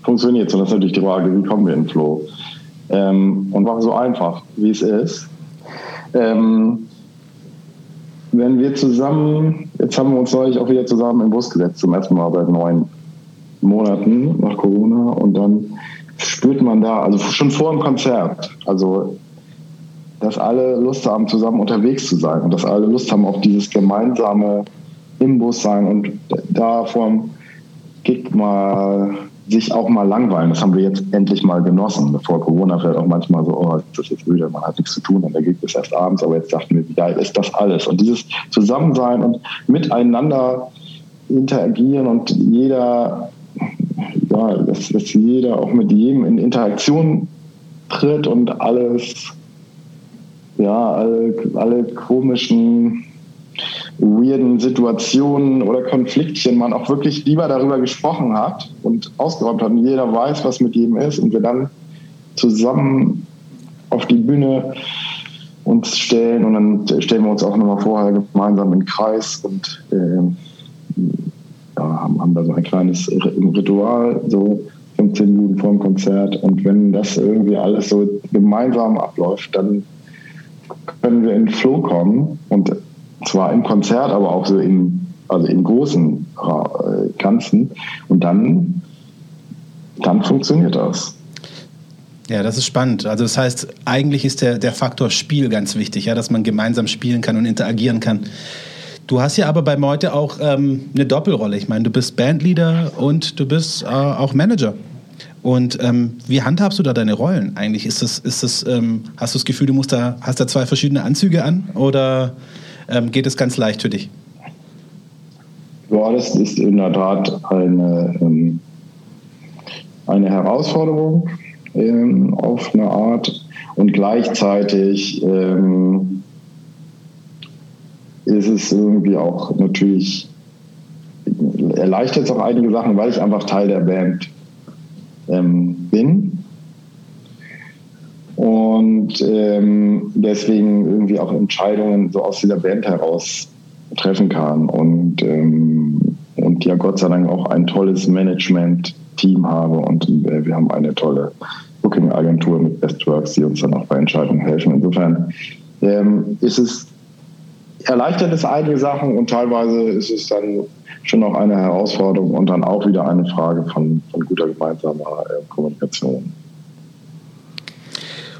funktioniert es. Und das ist natürlich die Frage, wie kommen wir in Flow? Ähm, und war so einfach, wie es ist. Ähm, wenn wir zusammen, jetzt haben wir uns neulich auch wieder zusammen im Bus gesetzt, zum ersten Mal seit neun Monaten nach Corona. Und dann spürt man da, also schon vor dem Konzert, also dass alle Lust haben, zusammen unterwegs zu sein und dass alle Lust haben auf dieses gemeinsame im Bus sein. Und da vorm Gig mal sich auch mal langweilen. Das haben wir jetzt endlich mal genossen. Bevor Corona vielleicht auch manchmal so, oh, das ist jetzt müde, man hat nichts zu tun und der Gig ist erst abends, aber jetzt dachten wir, wie geil ist das alles? Und dieses Zusammensein und miteinander interagieren und jeder, ja, dass, dass jeder auch mit jedem in Interaktion tritt und alles, ja, alle, alle komischen weirden Situationen oder Konfliktchen man auch wirklich lieber darüber gesprochen hat und ausgeräumt hat und jeder weiß, was mit jedem ist und wir dann zusammen auf die Bühne uns stellen und dann stellen wir uns auch nochmal vorher gemeinsam in den Kreis und äh, ja, haben, haben da so ein kleines Ritual, so 15 Minuten vor dem Konzert und wenn das irgendwie alles so gemeinsam abläuft, dann können wir in den Flow kommen und zwar im Konzert, aber auch so im, also im großen äh, Ganzen. Und dann, dann funktioniert das. Ja, das ist spannend. Also das heißt, eigentlich ist der, der Faktor Spiel ganz wichtig, ja, dass man gemeinsam spielen kann und interagieren kann. Du hast ja aber bei Meute auch ähm, eine Doppelrolle. Ich meine, du bist Bandleader und du bist äh, auch Manager. Und ähm, wie handhabst du da deine Rollen eigentlich? Ist das, ist das, ähm, hast du das Gefühl, du musst da, hast da zwei verschiedene Anzüge an oder ähm, geht es ganz leicht für dich? Ja, das ist in der Tat eine, ähm, eine Herausforderung ähm, auf eine Art und gleichzeitig ähm, ist es irgendwie auch natürlich erleichtert es auch einige Sachen, weil ich einfach Teil der Band ähm, bin und ähm, deswegen irgendwie auch Entscheidungen so aus dieser Band heraus treffen kann und, ähm, und ja Gott sei Dank auch ein tolles Management-Team habe und äh, wir haben eine tolle Booking-Agentur mit Bestworks, die uns dann auch bei Entscheidungen helfen. Insofern ähm, ist es erleichtert es einige Sachen und teilweise ist es dann schon noch eine Herausforderung und dann auch wieder eine Frage von, von guter gemeinsamer äh, Kommunikation.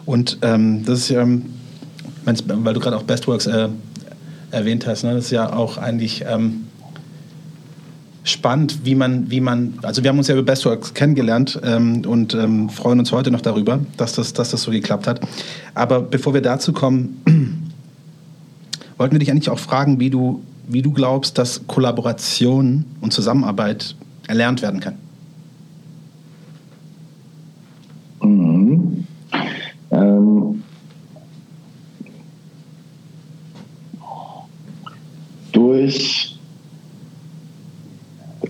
Und ähm, das ist ja, weil du gerade auch Bestworks äh, erwähnt hast, ne? das ist ja auch eigentlich ähm, spannend, wie man, wie man, also wir haben uns ja über Bestworks kennengelernt ähm, und ähm, freuen uns heute noch darüber, dass das, dass das so geklappt hat. Aber bevor wir dazu kommen, wollten wir dich eigentlich auch fragen, wie du wie du glaubst, dass Kollaboration und Zusammenarbeit erlernt werden kann. Ähm, durch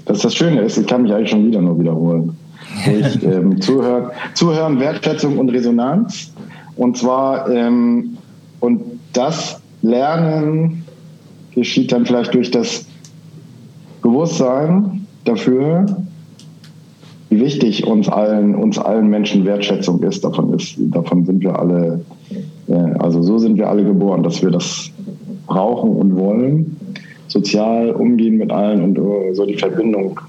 das ist das Schöne ist, ich kann mich eigentlich schon wieder nur wiederholen. Durch ähm, Zuhören, Zuhören, Wertschätzung und Resonanz. Und zwar, ähm, und das Lernen geschieht dann vielleicht durch das Bewusstsein dafür, wie wichtig uns allen, uns allen Menschen Wertschätzung ist. Davon ist, davon sind wir alle, also so sind wir alle geboren, dass wir das brauchen und wollen. Sozial umgehen mit allen und äh, so die Verbindung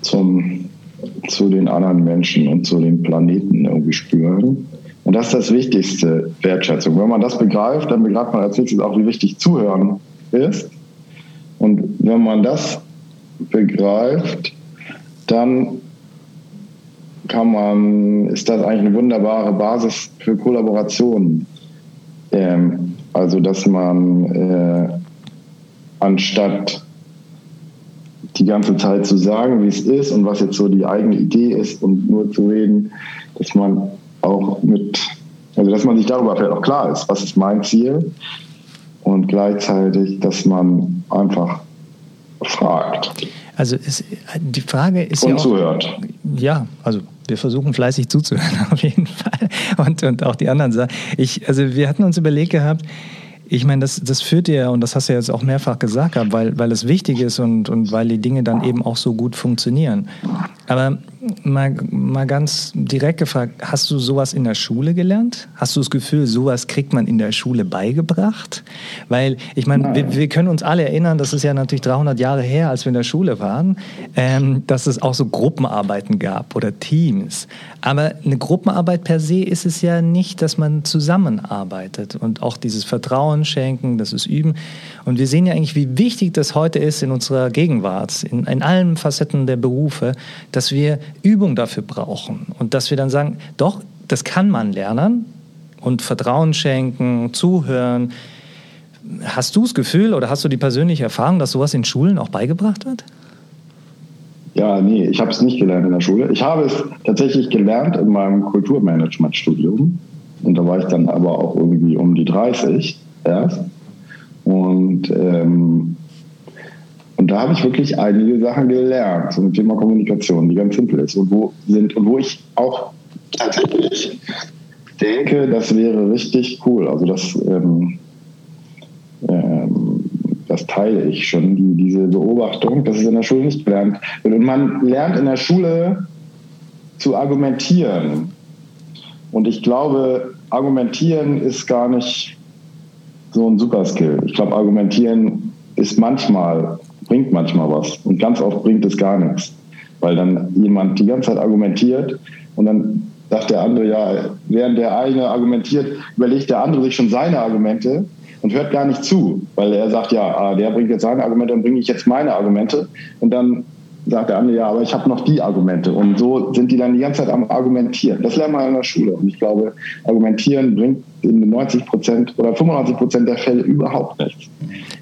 zum, zu den anderen Menschen und zu den Planeten irgendwie spüren. Und das ist das Wichtigste, Wertschätzung. Wenn man das begreift, dann begreift man als nächstes auch, wie wichtig Zuhören ist. Und wenn man das begreift, dann kann man, ist das eigentlich eine wunderbare Basis für Kollaborationen. Ähm, also, dass man äh, anstatt die ganze Zeit zu sagen, wie es ist und was jetzt so die eigene Idee ist und nur zu reden, dass man auch mit, also dass man sich darüber vielleicht auch klar ist, was ist mein Ziel und gleichzeitig, dass man einfach fragt. Also ist, die Frage ist und ja auch, zuhört. Ja, also wir versuchen fleißig zuzuhören auf jeden Fall und, und auch die anderen Sachen. Ich, also wir hatten uns überlegt gehabt, ich meine, das, das führt dir, und das hast du ja jetzt auch mehrfach gesagt, weil, weil es wichtig ist und, und weil die Dinge dann eben auch so gut funktionieren. Aber mal, mal ganz direkt gefragt, hast du sowas in der Schule gelernt? Hast du das Gefühl, sowas kriegt man in der Schule beigebracht? Weil, ich meine, wir, wir, können uns alle erinnern, das ist ja natürlich 300 Jahre her, als wir in der Schule waren, ähm, dass es auch so Gruppenarbeiten gab oder Teams. Aber eine Gruppenarbeit per se ist es ja nicht, dass man zusammenarbeitet und auch dieses Vertrauen schenken, das ist Üben. Und wir sehen ja eigentlich, wie wichtig das heute ist in unserer Gegenwart, in, in allen Facetten der Berufe, dass wir Übung dafür brauchen und dass wir dann sagen, doch, das kann man lernen und Vertrauen schenken, zuhören. Hast du das Gefühl oder hast du die persönliche Erfahrung, dass sowas in Schulen auch beigebracht wird? Ja, nee, ich habe es nicht gelernt in der Schule. Ich habe es tatsächlich gelernt in meinem Kulturmanagement-Studium. Und da war ich dann aber auch irgendwie um die 30 erst. Und ähm, und da habe ich wirklich einige Sachen gelernt zum Thema Kommunikation, die ganz simpel ist und wo sind und wo ich auch tatsächlich denke, das wäre richtig cool. Also das, ähm, ähm, das teile ich schon, die, diese Beobachtung, dass es in der Schule nicht gelernt wird. Und man lernt in der Schule zu argumentieren. Und ich glaube, argumentieren ist gar nicht so ein Superskill. Ich glaube, argumentieren ist manchmal bringt manchmal was und ganz oft bringt es gar nichts, weil dann jemand die ganze Zeit argumentiert und dann sagt der andere, ja, während der eine argumentiert, überlegt der andere sich schon seine Argumente und hört gar nicht zu, weil er sagt, ja, ah, der bringt jetzt seine Argumente, dann bringe ich jetzt meine Argumente und dann sagt der andere, ja, aber ich habe noch die Argumente. Und so sind die dann die ganze Zeit am Argumentieren. Das lernen wir in der Schule. Und ich glaube, Argumentieren bringt in 90 Prozent oder 95 Prozent der Fälle überhaupt nichts.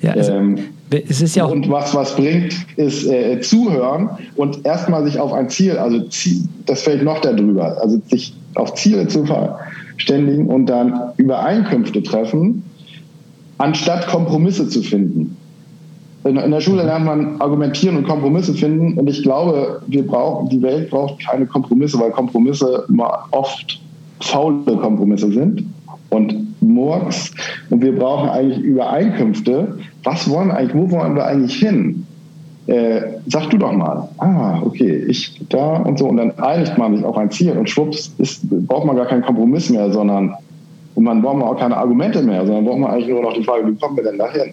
Ja, also ähm, es ist ja auch und was was bringt, ist äh, zuhören und erstmal sich auf ein Ziel, also das fällt noch darüber, also sich auf Ziele zu verständigen und dann Übereinkünfte treffen, anstatt Kompromisse zu finden. In, in der Schule mhm. lernt man argumentieren und Kompromisse finden und ich glaube, wir brauchen, die Welt braucht keine Kompromisse, weil Kompromisse oft faule Kompromisse sind und Murks und wir brauchen eigentlich Übereinkünfte. Was wollen wir eigentlich, wo wollen wir eigentlich hin? Äh, sag du doch mal. Ah, okay, ich da und so. Und dann einigt man sich auf ein Ziel und schwupps ist, braucht man gar keinen Kompromiss mehr, sondern und man braucht auch keine Argumente mehr, sondern braucht man eigentlich nur noch die Frage, wie kommen wir denn dahin?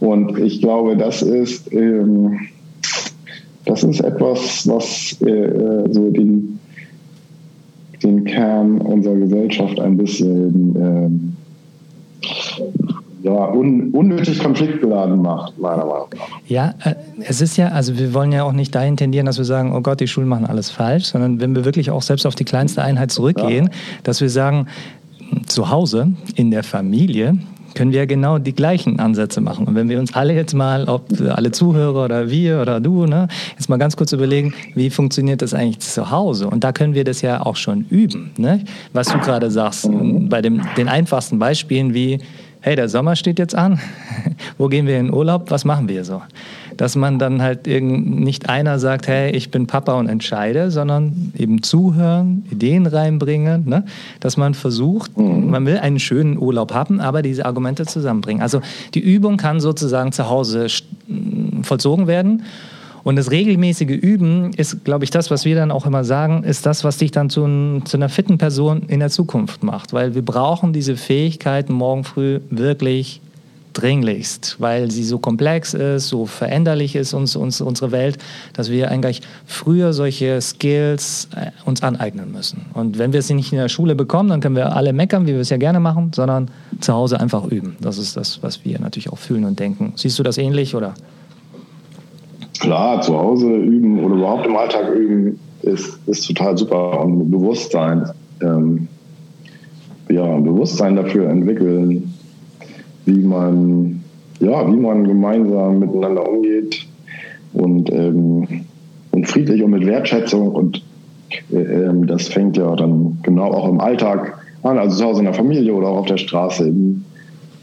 Und ich glaube, das ist, ähm, das ist etwas, was äh, äh so den, den Kern unserer Gesellschaft ein bisschen ähm, ja, un, unnötig konfliktgeladen macht, meiner Meinung nach. Ja, äh, es ist ja, also wir wollen ja auch nicht dahin tendieren, dass wir sagen, oh Gott, die Schulen machen alles falsch, sondern wenn wir wirklich auch selbst auf die kleinste Einheit zurückgehen, ja. dass wir sagen, zu Hause, in der Familie, können wir genau die gleichen Ansätze machen. Und wenn wir uns alle jetzt mal, ob alle Zuhörer oder wir oder du, ne, jetzt mal ganz kurz überlegen, wie funktioniert das eigentlich zu Hause? Und da können wir das ja auch schon üben. Ne? Was du gerade sagst, bei dem, den einfachsten Beispielen wie, hey, der Sommer steht jetzt an, wo gehen wir in Urlaub, was machen wir so? dass man dann halt nicht einer sagt, hey, ich bin Papa und entscheide, sondern eben zuhören, Ideen reinbringen, ne? dass man versucht, mhm. man will einen schönen Urlaub haben, aber diese Argumente zusammenbringen. Also die Übung kann sozusagen zu Hause vollzogen werden. Und das regelmäßige Üben ist, glaube ich, das, was wir dann auch immer sagen, ist das, was dich dann zu, zu einer fitten Person in der Zukunft macht. Weil wir brauchen diese Fähigkeiten morgen früh wirklich dringlichst, weil sie so komplex ist, so veränderlich ist uns, uns, unsere Welt, dass wir eigentlich früher solche Skills äh, uns aneignen müssen. Und wenn wir sie nicht in der Schule bekommen, dann können wir alle meckern, wie wir es ja gerne machen, sondern zu Hause einfach üben. Das ist das, was wir natürlich auch fühlen und denken. Siehst du das ähnlich oder? Klar, zu Hause üben oder überhaupt im Alltag üben ist, ist total super und Bewusstsein, ähm, ja, Bewusstsein dafür entwickeln, wie man, ja, wie man gemeinsam miteinander umgeht und, ähm, und friedlich und mit Wertschätzung und äh, ähm, das fängt ja dann genau auch im Alltag an, also zu Hause in der Familie oder auch auf der Straße, im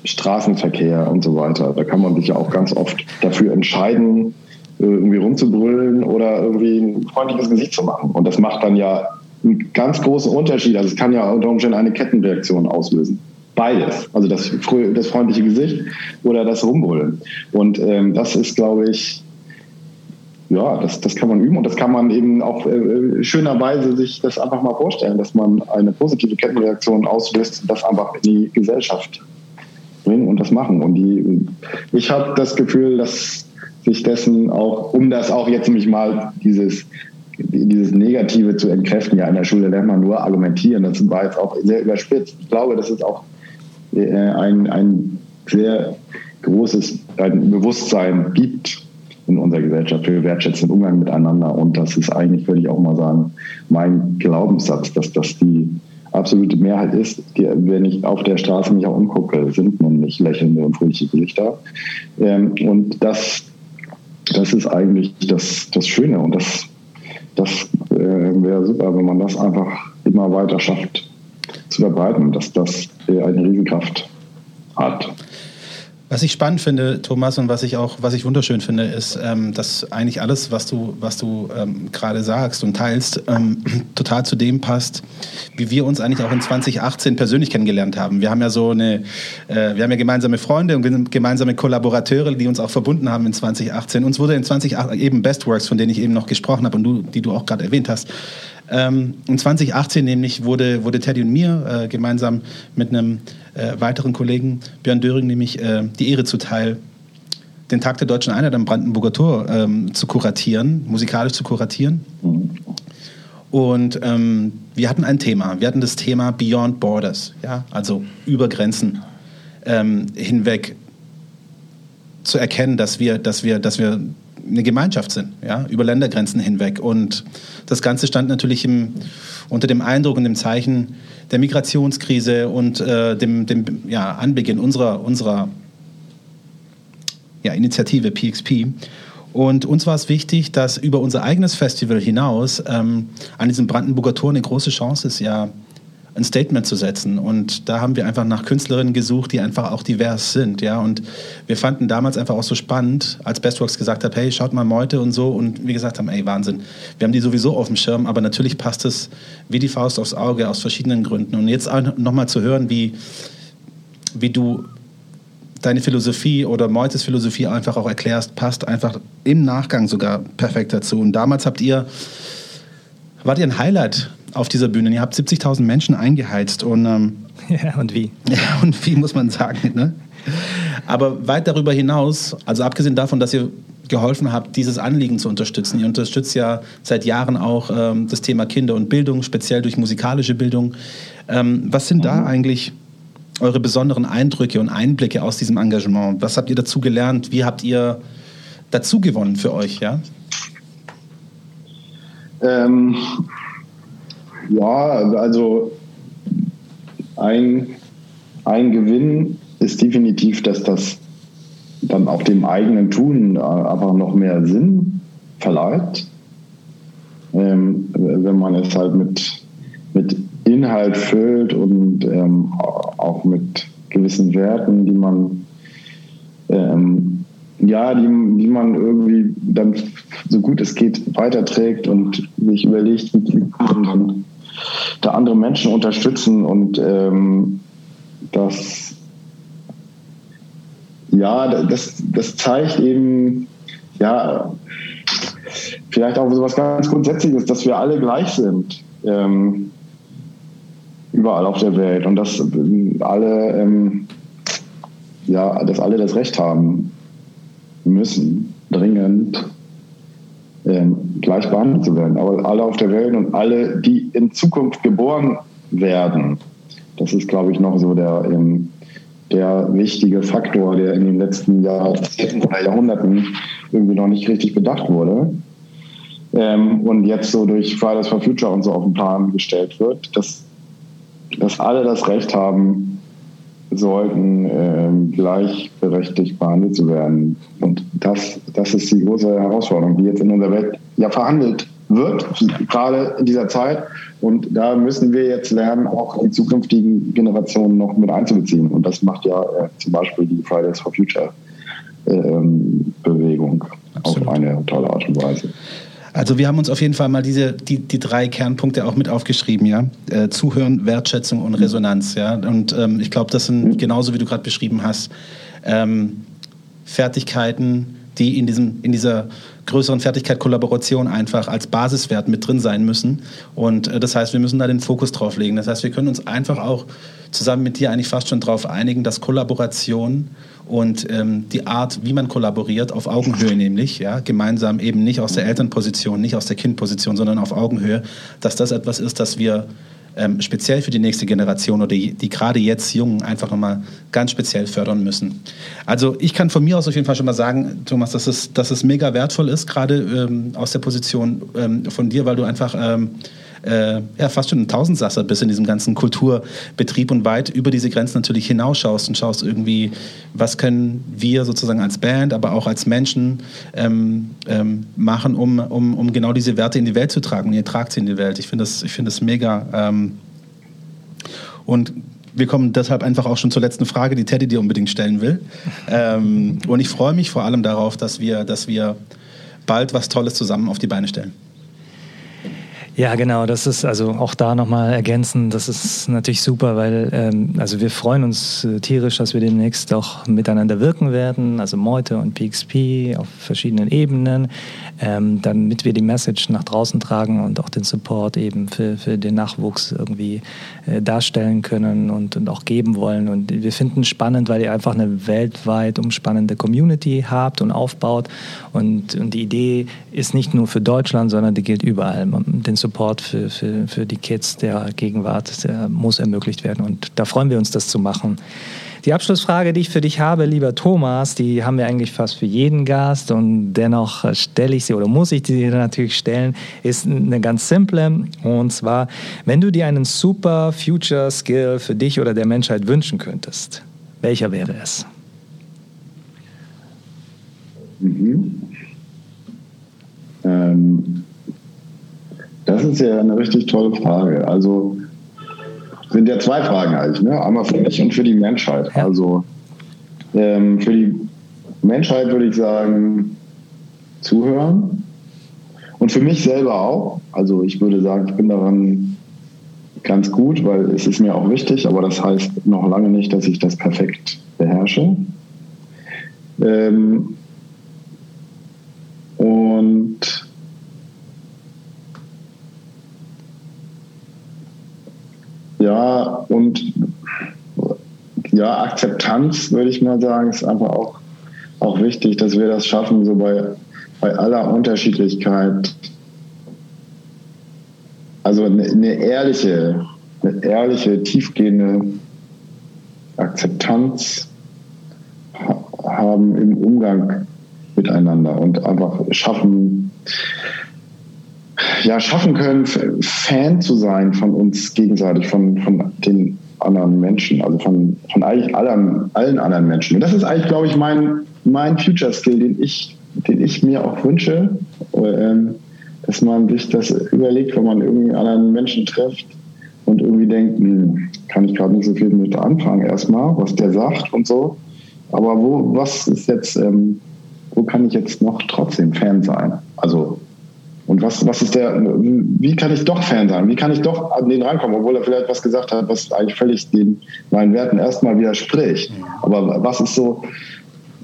Straßenverkehr und so weiter. Da kann man sich ja auch ganz oft dafür entscheiden, irgendwie rumzubrüllen oder irgendwie ein freundliches Gesicht zu machen. Und das macht dann ja einen ganz großen Unterschied. Also es kann ja unter Umständen eine Kettenreaktion auslösen. Beides. Also das, das freundliche Gesicht oder das Rumbrüllen. Und ähm, das ist, glaube ich, ja, das, das kann man üben und das kann man eben auch äh, schönerweise sich das einfach mal vorstellen, dass man eine positive Kettenreaktion auslöst und das einfach in die Gesellschaft bringen und das machen. Und die, ich habe das Gefühl, dass sich dessen auch, um das auch jetzt nämlich mal dieses dieses Negative zu entkräften. Ja, in der Schule lernt man nur argumentieren. Das war jetzt auch sehr überspitzt. Ich glaube, das ist auch äh, ein, ein sehr großes ein Bewusstsein gibt in unserer Gesellschaft für wertschätzenden Umgang miteinander. Und das ist eigentlich, würde ich auch mal sagen, mein Glaubenssatz, dass das die absolute Mehrheit ist, die, wenn ich auf der Straße mich auch umgucke, sind nämlich lächelnde und fröhliche Gesichter. Ähm, und das, das ist eigentlich das, das Schöne und das, das äh, wäre super, wenn man das einfach immer weiter schafft zu verbreiten, dass das eine Riesenkraft hat. Was ich spannend finde, Thomas, und was ich auch, was ich wunderschön finde, ist, ähm, dass eigentlich alles, was du, was du ähm, gerade sagst und teilst, ähm, total zu dem passt, wie wir uns eigentlich auch in 2018 persönlich kennengelernt haben. Wir haben ja so eine, äh, wir haben ja gemeinsame Freunde und gemeinsame Kollaborateure, die uns auch verbunden haben in 2018. Uns wurde in 2018 eben Bestworks, von denen ich eben noch gesprochen habe und du, die du auch gerade erwähnt hast, ähm, in 2018 nämlich wurde, wurde Teddy und mir äh, gemeinsam mit einem äh, weiteren Kollegen, Björn Döring, nämlich äh, die Ehre zuteil, den Tag der Deutschen Einheit am Brandenburger Tor ähm, zu kuratieren, musikalisch zu kuratieren. Und ähm, wir hatten ein Thema. Wir hatten das Thema Beyond Borders, ja, also über Grenzen ähm, hinweg zu erkennen, dass wir, dass wir, dass wir eine Gemeinschaft sind, ja, über Ländergrenzen hinweg. Und das Ganze stand natürlich im, unter dem Eindruck und dem Zeichen der Migrationskrise und äh, dem, dem ja, Anbeginn unserer, unserer ja, Initiative PXP. Und uns war es wichtig, dass über unser eigenes Festival hinaus ähm, an diesem Brandenburger Tor eine große Chance ist, ja, ein Statement zu setzen. Und da haben wir einfach nach Künstlerinnen gesucht, die einfach auch divers sind. Ja? Und wir fanden damals einfach auch so spannend, als Bestworks gesagt hat, hey, schaut mal Meute und so. Und wir gesagt haben, ey, Wahnsinn. Wir haben die sowieso auf dem Schirm, aber natürlich passt es wie die Faust aufs Auge aus verschiedenen Gründen. Und jetzt nochmal zu hören, wie, wie du deine Philosophie oder Meutes Philosophie einfach auch erklärst, passt einfach im Nachgang sogar perfekt dazu. Und damals habt ihr, wart ihr ein Highlight auf dieser Bühne. Ihr habt 70.000 Menschen eingeheizt und ähm, ja und wie? Ja und wie muss man sagen. Ne? Aber weit darüber hinaus, also abgesehen davon, dass ihr geholfen habt, dieses Anliegen zu unterstützen. Ihr unterstützt ja seit Jahren auch ähm, das Thema Kinder und Bildung, speziell durch musikalische Bildung. Ähm, was sind mhm. da eigentlich eure besonderen Eindrücke und Einblicke aus diesem Engagement? Was habt ihr dazu gelernt? Wie habt ihr dazu gewonnen für euch? Ja? Ähm, ja, also ein, ein Gewinn ist definitiv dann auch dem eigenen Tun einfach noch mehr Sinn verleiht. Ähm, wenn man es halt mit, mit Inhalt füllt und ähm, auch mit gewissen Werten, die man ähm, ja, die, die man irgendwie dann so gut es geht weiterträgt und sich überlegt, wie man dann da andere Menschen unterstützen und ähm, das ja, das, das zeigt eben, ja, vielleicht auch so was ganz Grundsätzliches, dass wir alle gleich sind. Ähm, überall auf der Welt und dass alle, ähm, ja, dass alle das Recht haben müssen, dringend ähm, gleich behandelt zu werden. Aber alle auf der Welt und alle, die in Zukunft geboren werden, das ist, glaube ich, noch so der, ähm, der wichtige Faktor, der in den letzten Jahrzehnten oder Jahrhunderten irgendwie noch nicht richtig bedacht wurde. Ähm, und jetzt so durch Fridays for Future und so auf den Plan gestellt wird, dass, dass alle das Recht haben, sollten, äh, gleichberechtigt behandelt zu werden. Und das, das ist die große Herausforderung, die jetzt in unserer Welt ja verhandelt wird, gerade in dieser Zeit. Und da müssen wir jetzt lernen, auch die zukünftigen Generationen noch mit einzubeziehen. Und das macht ja äh, zum Beispiel die Fridays for Future ähm, Bewegung Absolut. auf eine tolle Art und Weise. Also wir haben uns auf jeden Fall mal diese, die, die drei Kernpunkte auch mit aufgeschrieben, ja. Äh, Zuhören, Wertschätzung und Resonanz, ja. Und ähm, ich glaube, das sind genauso wie du gerade beschrieben hast, ähm, Fertigkeiten, die in, diesem, in dieser größeren Fertigkeit Kollaboration einfach als Basiswert mit drin sein müssen. Und äh, das heißt, wir müssen da den Fokus drauf legen. Das heißt, wir können uns einfach auch zusammen mit dir eigentlich fast schon darauf einigen, dass Kollaboration und ähm, die Art, wie man kollaboriert, auf Augenhöhe nämlich, ja, gemeinsam eben nicht aus der Elternposition, nicht aus der Kindposition, sondern auf Augenhöhe, dass das etwas ist, das wir ähm, speziell für die nächste Generation oder die, die gerade jetzt Jungen einfach nochmal ganz speziell fördern müssen. Also ich kann von mir aus auf jeden Fall schon mal sagen, Thomas, dass es, dass es mega wertvoll ist, gerade ähm, aus der Position ähm, von dir, weil du einfach ähm, äh, ja, fast schon ein Tausendsasser bist in diesem ganzen Kulturbetrieb und weit über diese Grenzen natürlich hinausschaust und schaust irgendwie, was können wir sozusagen als Band, aber auch als Menschen ähm, ähm, machen, um, um, um genau diese Werte in die Welt zu tragen. Und ihr tragt sie in die Welt. Ich finde das, find das mega. Ähm, und wir kommen deshalb einfach auch schon zur letzten Frage, die Teddy dir unbedingt stellen will. Ähm, und ich freue mich vor allem darauf, dass wir, dass wir bald was Tolles zusammen auf die Beine stellen. Ja, genau. Das ist also auch da nochmal ergänzend. Das ist natürlich super, weil ähm, also wir freuen uns äh, tierisch, dass wir demnächst auch miteinander wirken werden. Also Meute und PXP auf verschiedenen Ebenen, ähm, damit wir die Message nach draußen tragen und auch den Support eben für, für den Nachwuchs irgendwie äh, darstellen können und, und auch geben wollen. Und wir finden spannend, weil ihr einfach eine weltweit umspannende Community habt und aufbaut. Und, und die Idee ist nicht nur für Deutschland, sondern die gilt überall. Den Support für, für, für die Kids der Gegenwart der muss ermöglicht werden. Und da freuen wir uns, das zu machen. Die Abschlussfrage, die ich für dich habe, lieber Thomas, die haben wir eigentlich fast für jeden Gast und dennoch stelle ich sie oder muss ich sie natürlich stellen, ist eine ganz simple und zwar, wenn du dir einen super Future Skill für dich oder der Menschheit wünschen könntest, welcher wäre es? Mhm. Ähm, das ist ja eine richtig tolle Frage. Also sind ja zwei Fragen eigentlich, ne? Einmal für mich und für die Menschheit. Also ähm, für die Menschheit würde ich sagen, zuhören. Und für mich selber auch. Also ich würde sagen, ich bin daran ganz gut, weil es ist mir auch wichtig, aber das heißt noch lange nicht, dass ich das perfekt beherrsche. Ähm, und Ja, und ja, Akzeptanz, würde ich mal sagen, ist einfach auch, auch wichtig, dass wir das schaffen, so bei, bei aller Unterschiedlichkeit. Also eine, eine ehrliche, eine ehrliche, tiefgehende Akzeptanz haben im Umgang miteinander und einfach schaffen, ja, schaffen können, Fan zu sein von uns gegenseitig, von, von den anderen Menschen, also von, von eigentlich allen, allen anderen Menschen. Und das ist eigentlich, glaube ich, mein, mein Future Skill, den ich, den ich mir auch wünsche, ähm, dass man sich das überlegt, wenn man irgendeinen anderen Menschen trifft und irgendwie denkt, hm, kann ich gerade nicht so viel mit anfangen erstmal, was der sagt und so. Aber wo, was ist jetzt, ähm, wo kann ich jetzt noch trotzdem Fan sein? Also und was, was ist der, wie kann ich doch Fan sein? Wie kann ich doch an den rankommen, obwohl er vielleicht was gesagt hat, was eigentlich völlig den, meinen Werten erstmal widerspricht. Aber was ist so,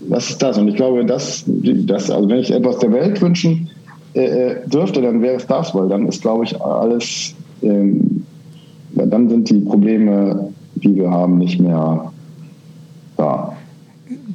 was ist das? Und ich glaube, das, das also wenn ich etwas der Welt wünschen äh, äh dürfte, dann wäre es das, weil dann ist, glaube ich, alles, ähm, dann sind die Probleme, die wir haben, nicht mehr da.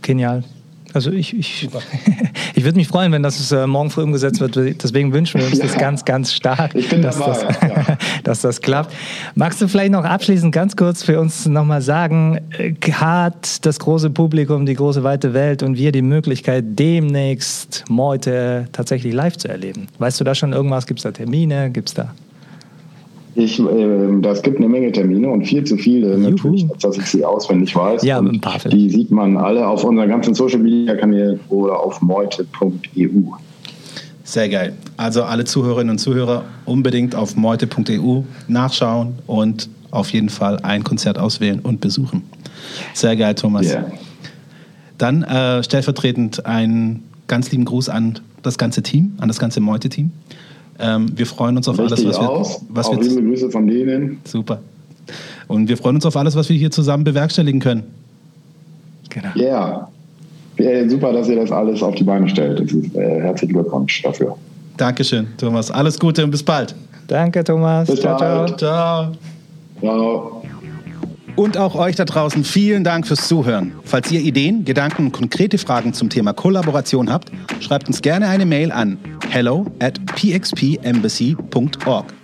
Genial. Also ich, ich, ich würde mich freuen, wenn das äh, morgen früh umgesetzt wird. Deswegen wünschen wir uns ja. das ganz, ganz stark, dass, dabei, das, ja. dass das klappt. Magst du vielleicht noch abschließend ganz kurz für uns nochmal sagen, äh, hat das große Publikum, die große weite Welt und wir die Möglichkeit, demnächst Meute tatsächlich live zu erleben? Weißt du da schon irgendwas? Gibt es da Termine? Gibt es da... Ich, äh, das gibt eine Menge Termine und viel zu viele natürlich, dass ich sie auswendig weiß. Ja, ein paar vielleicht. Die sieht man alle auf unseren ganzen Social Media Kanälen oder auf meute.eu. Sehr geil. Also alle Zuhörerinnen und Zuhörer unbedingt auf meute.eu nachschauen und auf jeden Fall ein Konzert auswählen und besuchen. Sehr geil, Thomas. Yeah. Dann äh, stellvertretend einen ganz lieben Gruß an das ganze Team, an das ganze Meute-Team. Ähm, wir freuen uns auf Richtig alles, was aus. wir. Was auch wir liebe Grüße von denen. Super. Und wir freuen uns auf alles, was wir hier zusammen bewerkstelligen können. Genau. Ja. Yeah. Super, dass ihr das alles auf die Beine stellt. Ist, äh, herzlichen Glückwunsch dafür. Dankeschön, Thomas. Alles Gute und bis bald. Danke, Thomas. Bis ciao, bald. ciao. Ciao. Ciao. Und auch euch da draußen vielen Dank fürs Zuhören. Falls ihr Ideen, Gedanken und konkrete Fragen zum Thema Kollaboration habt, schreibt uns gerne eine Mail an hello at pxpembassy.org.